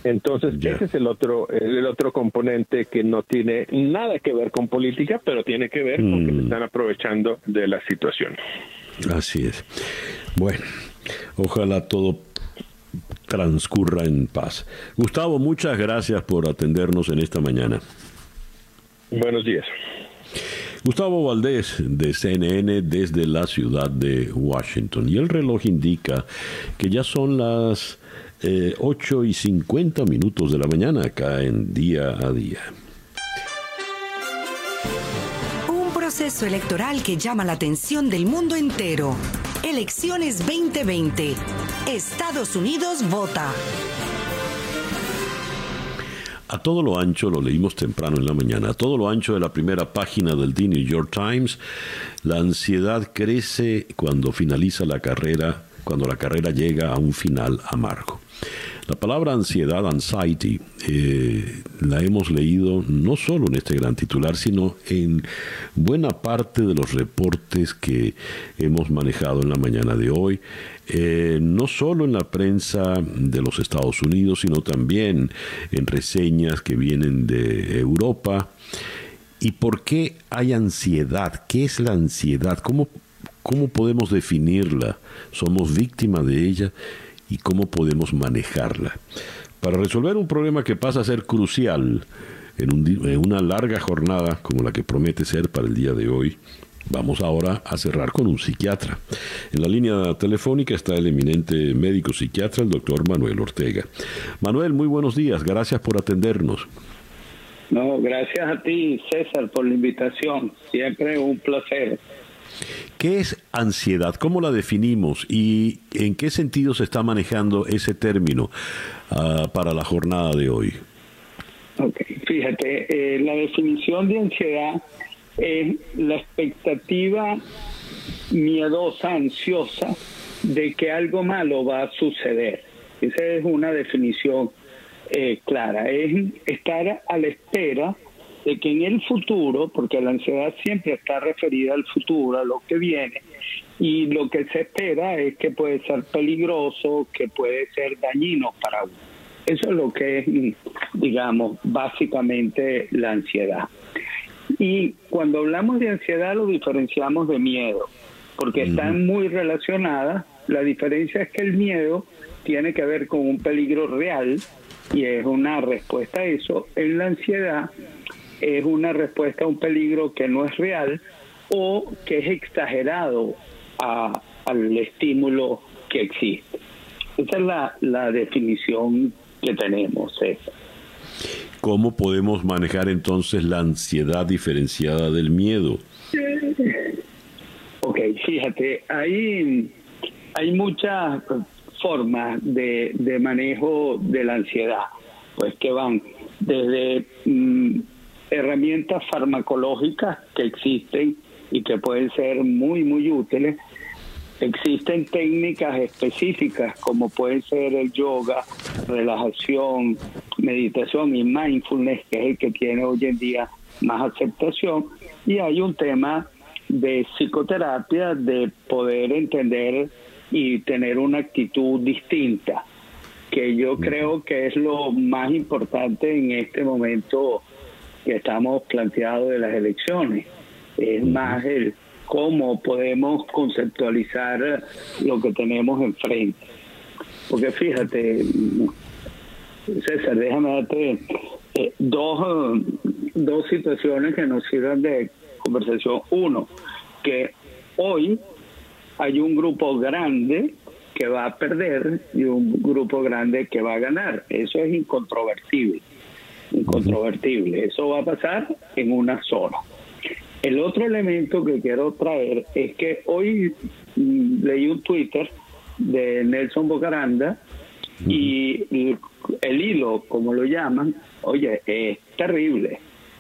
Entonces, ese es el otro, el otro componente que no tiene nada que ver con política, pero tiene que ver con que se están aprovechando de la situación. Así es. Bueno, ojalá todo transcurra en paz. Gustavo, muchas gracias por atendernos en esta mañana. Buenos días. Gustavo Valdés de CNN desde la ciudad de Washington. Y el reloj indica que ya son las eh, 8 y 50 minutos de la mañana acá en día a día. Un proceso electoral que llama la atención del mundo entero. Elecciones 2020. Estados Unidos vota. A todo lo ancho, lo leímos temprano en la mañana, a todo lo ancho de la primera página del The New York Times, la ansiedad crece cuando finaliza la carrera, cuando la carrera llega a un final amargo. La palabra ansiedad, anxiety, eh, la hemos leído no solo en este gran titular, sino en buena parte de los reportes que hemos manejado en la mañana de hoy, eh, no solo en la prensa de los Estados Unidos, sino también en reseñas que vienen de Europa. ¿Y por qué hay ansiedad? ¿Qué es la ansiedad? ¿Cómo, cómo podemos definirla? ¿Somos víctimas de ella? ¿Y cómo podemos manejarla? Para resolver un problema que pasa a ser crucial en, un en una larga jornada como la que promete ser para el día de hoy, Vamos ahora a cerrar con un psiquiatra. En la línea telefónica está el eminente médico psiquiatra, el doctor Manuel Ortega. Manuel, muy buenos días, gracias por atendernos. No, gracias a ti, César, por la invitación. Siempre un placer. ¿Qué es ansiedad? ¿Cómo la definimos? ¿Y en qué sentido se está manejando ese término ah, para la jornada de hoy? Ok, fíjate, eh, la definición de ansiedad es la expectativa miedosa, ansiosa, de que algo malo va a suceder. Esa es una definición eh, clara, es estar a la espera de que en el futuro, porque la ansiedad siempre está referida al futuro, a lo que viene, y lo que se espera es que puede ser peligroso, que puede ser dañino para uno. Eso es lo que es, digamos, básicamente la ansiedad. Y cuando hablamos de ansiedad lo diferenciamos de miedo, porque están muy relacionadas. La diferencia es que el miedo tiene que ver con un peligro real y es una respuesta a eso. En la ansiedad es una respuesta a un peligro que no es real o que es exagerado al estímulo que existe. Esa es la, la definición que tenemos, César. ¿Cómo podemos manejar entonces la ansiedad diferenciada del miedo? Ok, fíjate, hay, hay muchas formas de, de manejo de la ansiedad, pues que van desde mm, herramientas farmacológicas que existen y que pueden ser muy, muy útiles. Existen técnicas específicas como puede ser el yoga, relajación, meditación y mindfulness, que es el que tiene hoy en día más aceptación. Y hay un tema de psicoterapia, de poder entender y tener una actitud distinta, que yo creo que es lo más importante en este momento que estamos planteados de las elecciones. Es más el cómo podemos conceptualizar lo que tenemos enfrente. Porque fíjate, César, déjame darte eh, dos, dos situaciones que nos sirven de conversación. Uno, que hoy hay un grupo grande que va a perder y un grupo grande que va a ganar. Eso es incontrovertible. Incontrovertible. Eso va a pasar en una sola. El otro elemento que quiero traer es que hoy mm, leí un Twitter de Nelson Bocaranda y el hilo, como lo llaman, oye, es terrible.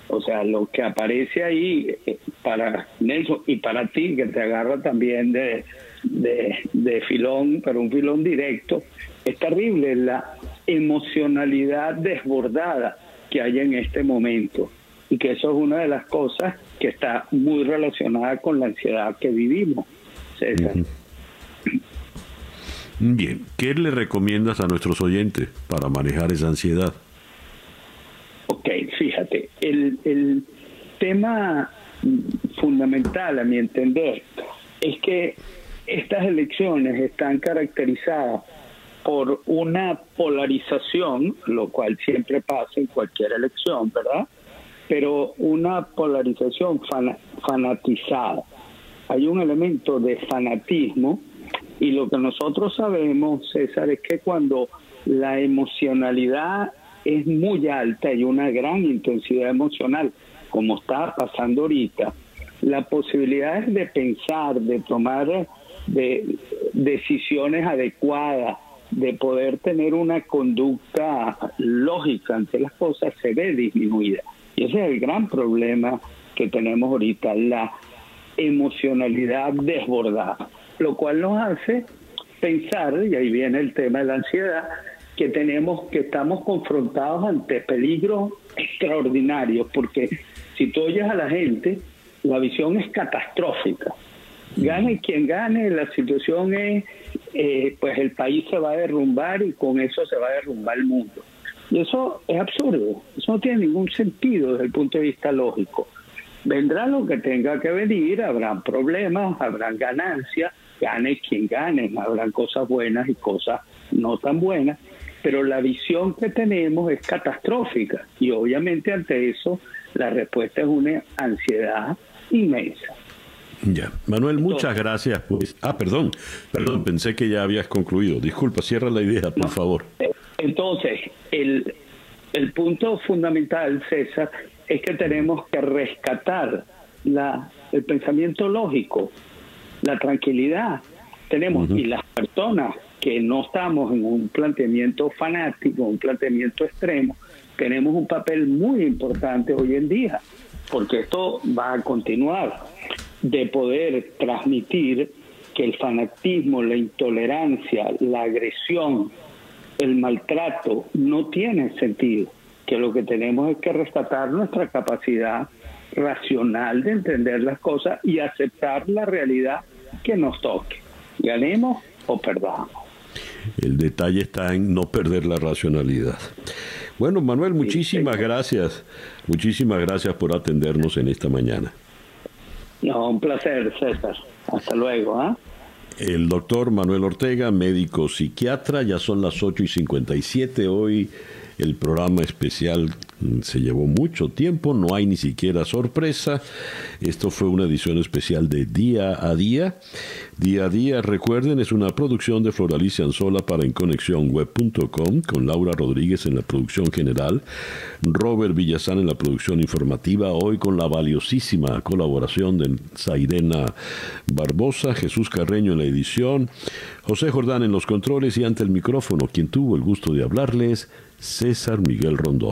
O sea, lo que aparece ahí eh, para Nelson y para ti, que te agarra también de, de, de filón, pero un filón directo, es terrible la emocionalidad desbordada que hay en este momento. Y que eso es una de las cosas que está muy relacionada con la ansiedad que vivimos. César. Bien, ¿qué le recomiendas a nuestros oyentes para manejar esa ansiedad? Ok, fíjate, el, el tema fundamental a mi entender es que estas elecciones están caracterizadas por una polarización, lo cual siempre pasa en cualquier elección, ¿verdad? Pero una polarización fanatizada. Hay un elemento de fanatismo y lo que nosotros sabemos, César, es que cuando la emocionalidad es muy alta y una gran intensidad emocional, como está pasando ahorita, las posibilidades de pensar, de tomar de decisiones adecuadas, de poder tener una conducta lógica ante las cosas se ve disminuida. Y ese es el gran problema que tenemos ahorita, la emocionalidad desbordada, lo cual nos hace pensar, y ahí viene el tema de la ansiedad, que tenemos que estamos confrontados ante peligros extraordinarios, porque si tú oyes a la gente, la visión es catastrófica. Gane quien gane, la situación es, eh, pues el país se va a derrumbar y con eso se va a derrumbar el mundo. Y eso es absurdo, eso no tiene ningún sentido desde el punto de vista lógico. Vendrá lo que tenga que venir, habrán problemas, habrán ganancias, gane quien gane, habrán cosas buenas y cosas no tan buenas, pero la visión que tenemos es catastrófica y obviamente ante eso la respuesta es una ansiedad inmensa. Ya. Manuel, muchas gracias. Pues. Ah, perdón, perdón, pensé que ya habías concluido. Disculpa, cierra la idea, por favor. Entonces, el, el punto fundamental, César, es que tenemos que rescatar la, el pensamiento lógico, la tranquilidad. Tenemos, y las personas que no estamos en un planteamiento fanático, un planteamiento extremo, tenemos un papel muy importante hoy en día, porque esto va a continuar de poder transmitir que el fanatismo, la intolerancia, la agresión, el maltrato no tienen sentido, que lo que tenemos es que rescatar nuestra capacidad racional de entender las cosas y aceptar la realidad que nos toque, ganemos o perdamos. El detalle está en no perder la racionalidad. Bueno, Manuel, muchísimas gracias. Muchísimas gracias por atendernos en esta mañana. No, un placer, César. Hasta luego. ¿ah? El doctor Manuel Ortega, médico psiquiatra, ya son las 8 y 57 hoy. El programa especial se llevó mucho tiempo, no hay ni siquiera sorpresa. Esto fue una edición especial de Día a Día. Día a Día, recuerden, es una producción de Floralicia Anzola para EnConexionWeb.com con Laura Rodríguez en la producción general, Robert Villazán en la producción informativa, hoy con la valiosísima colaboración de Zairena Barbosa, Jesús Carreño en la edición, José Jordán en los controles y ante el micrófono, quien tuvo el gusto de hablarles, César Miguel Rondón.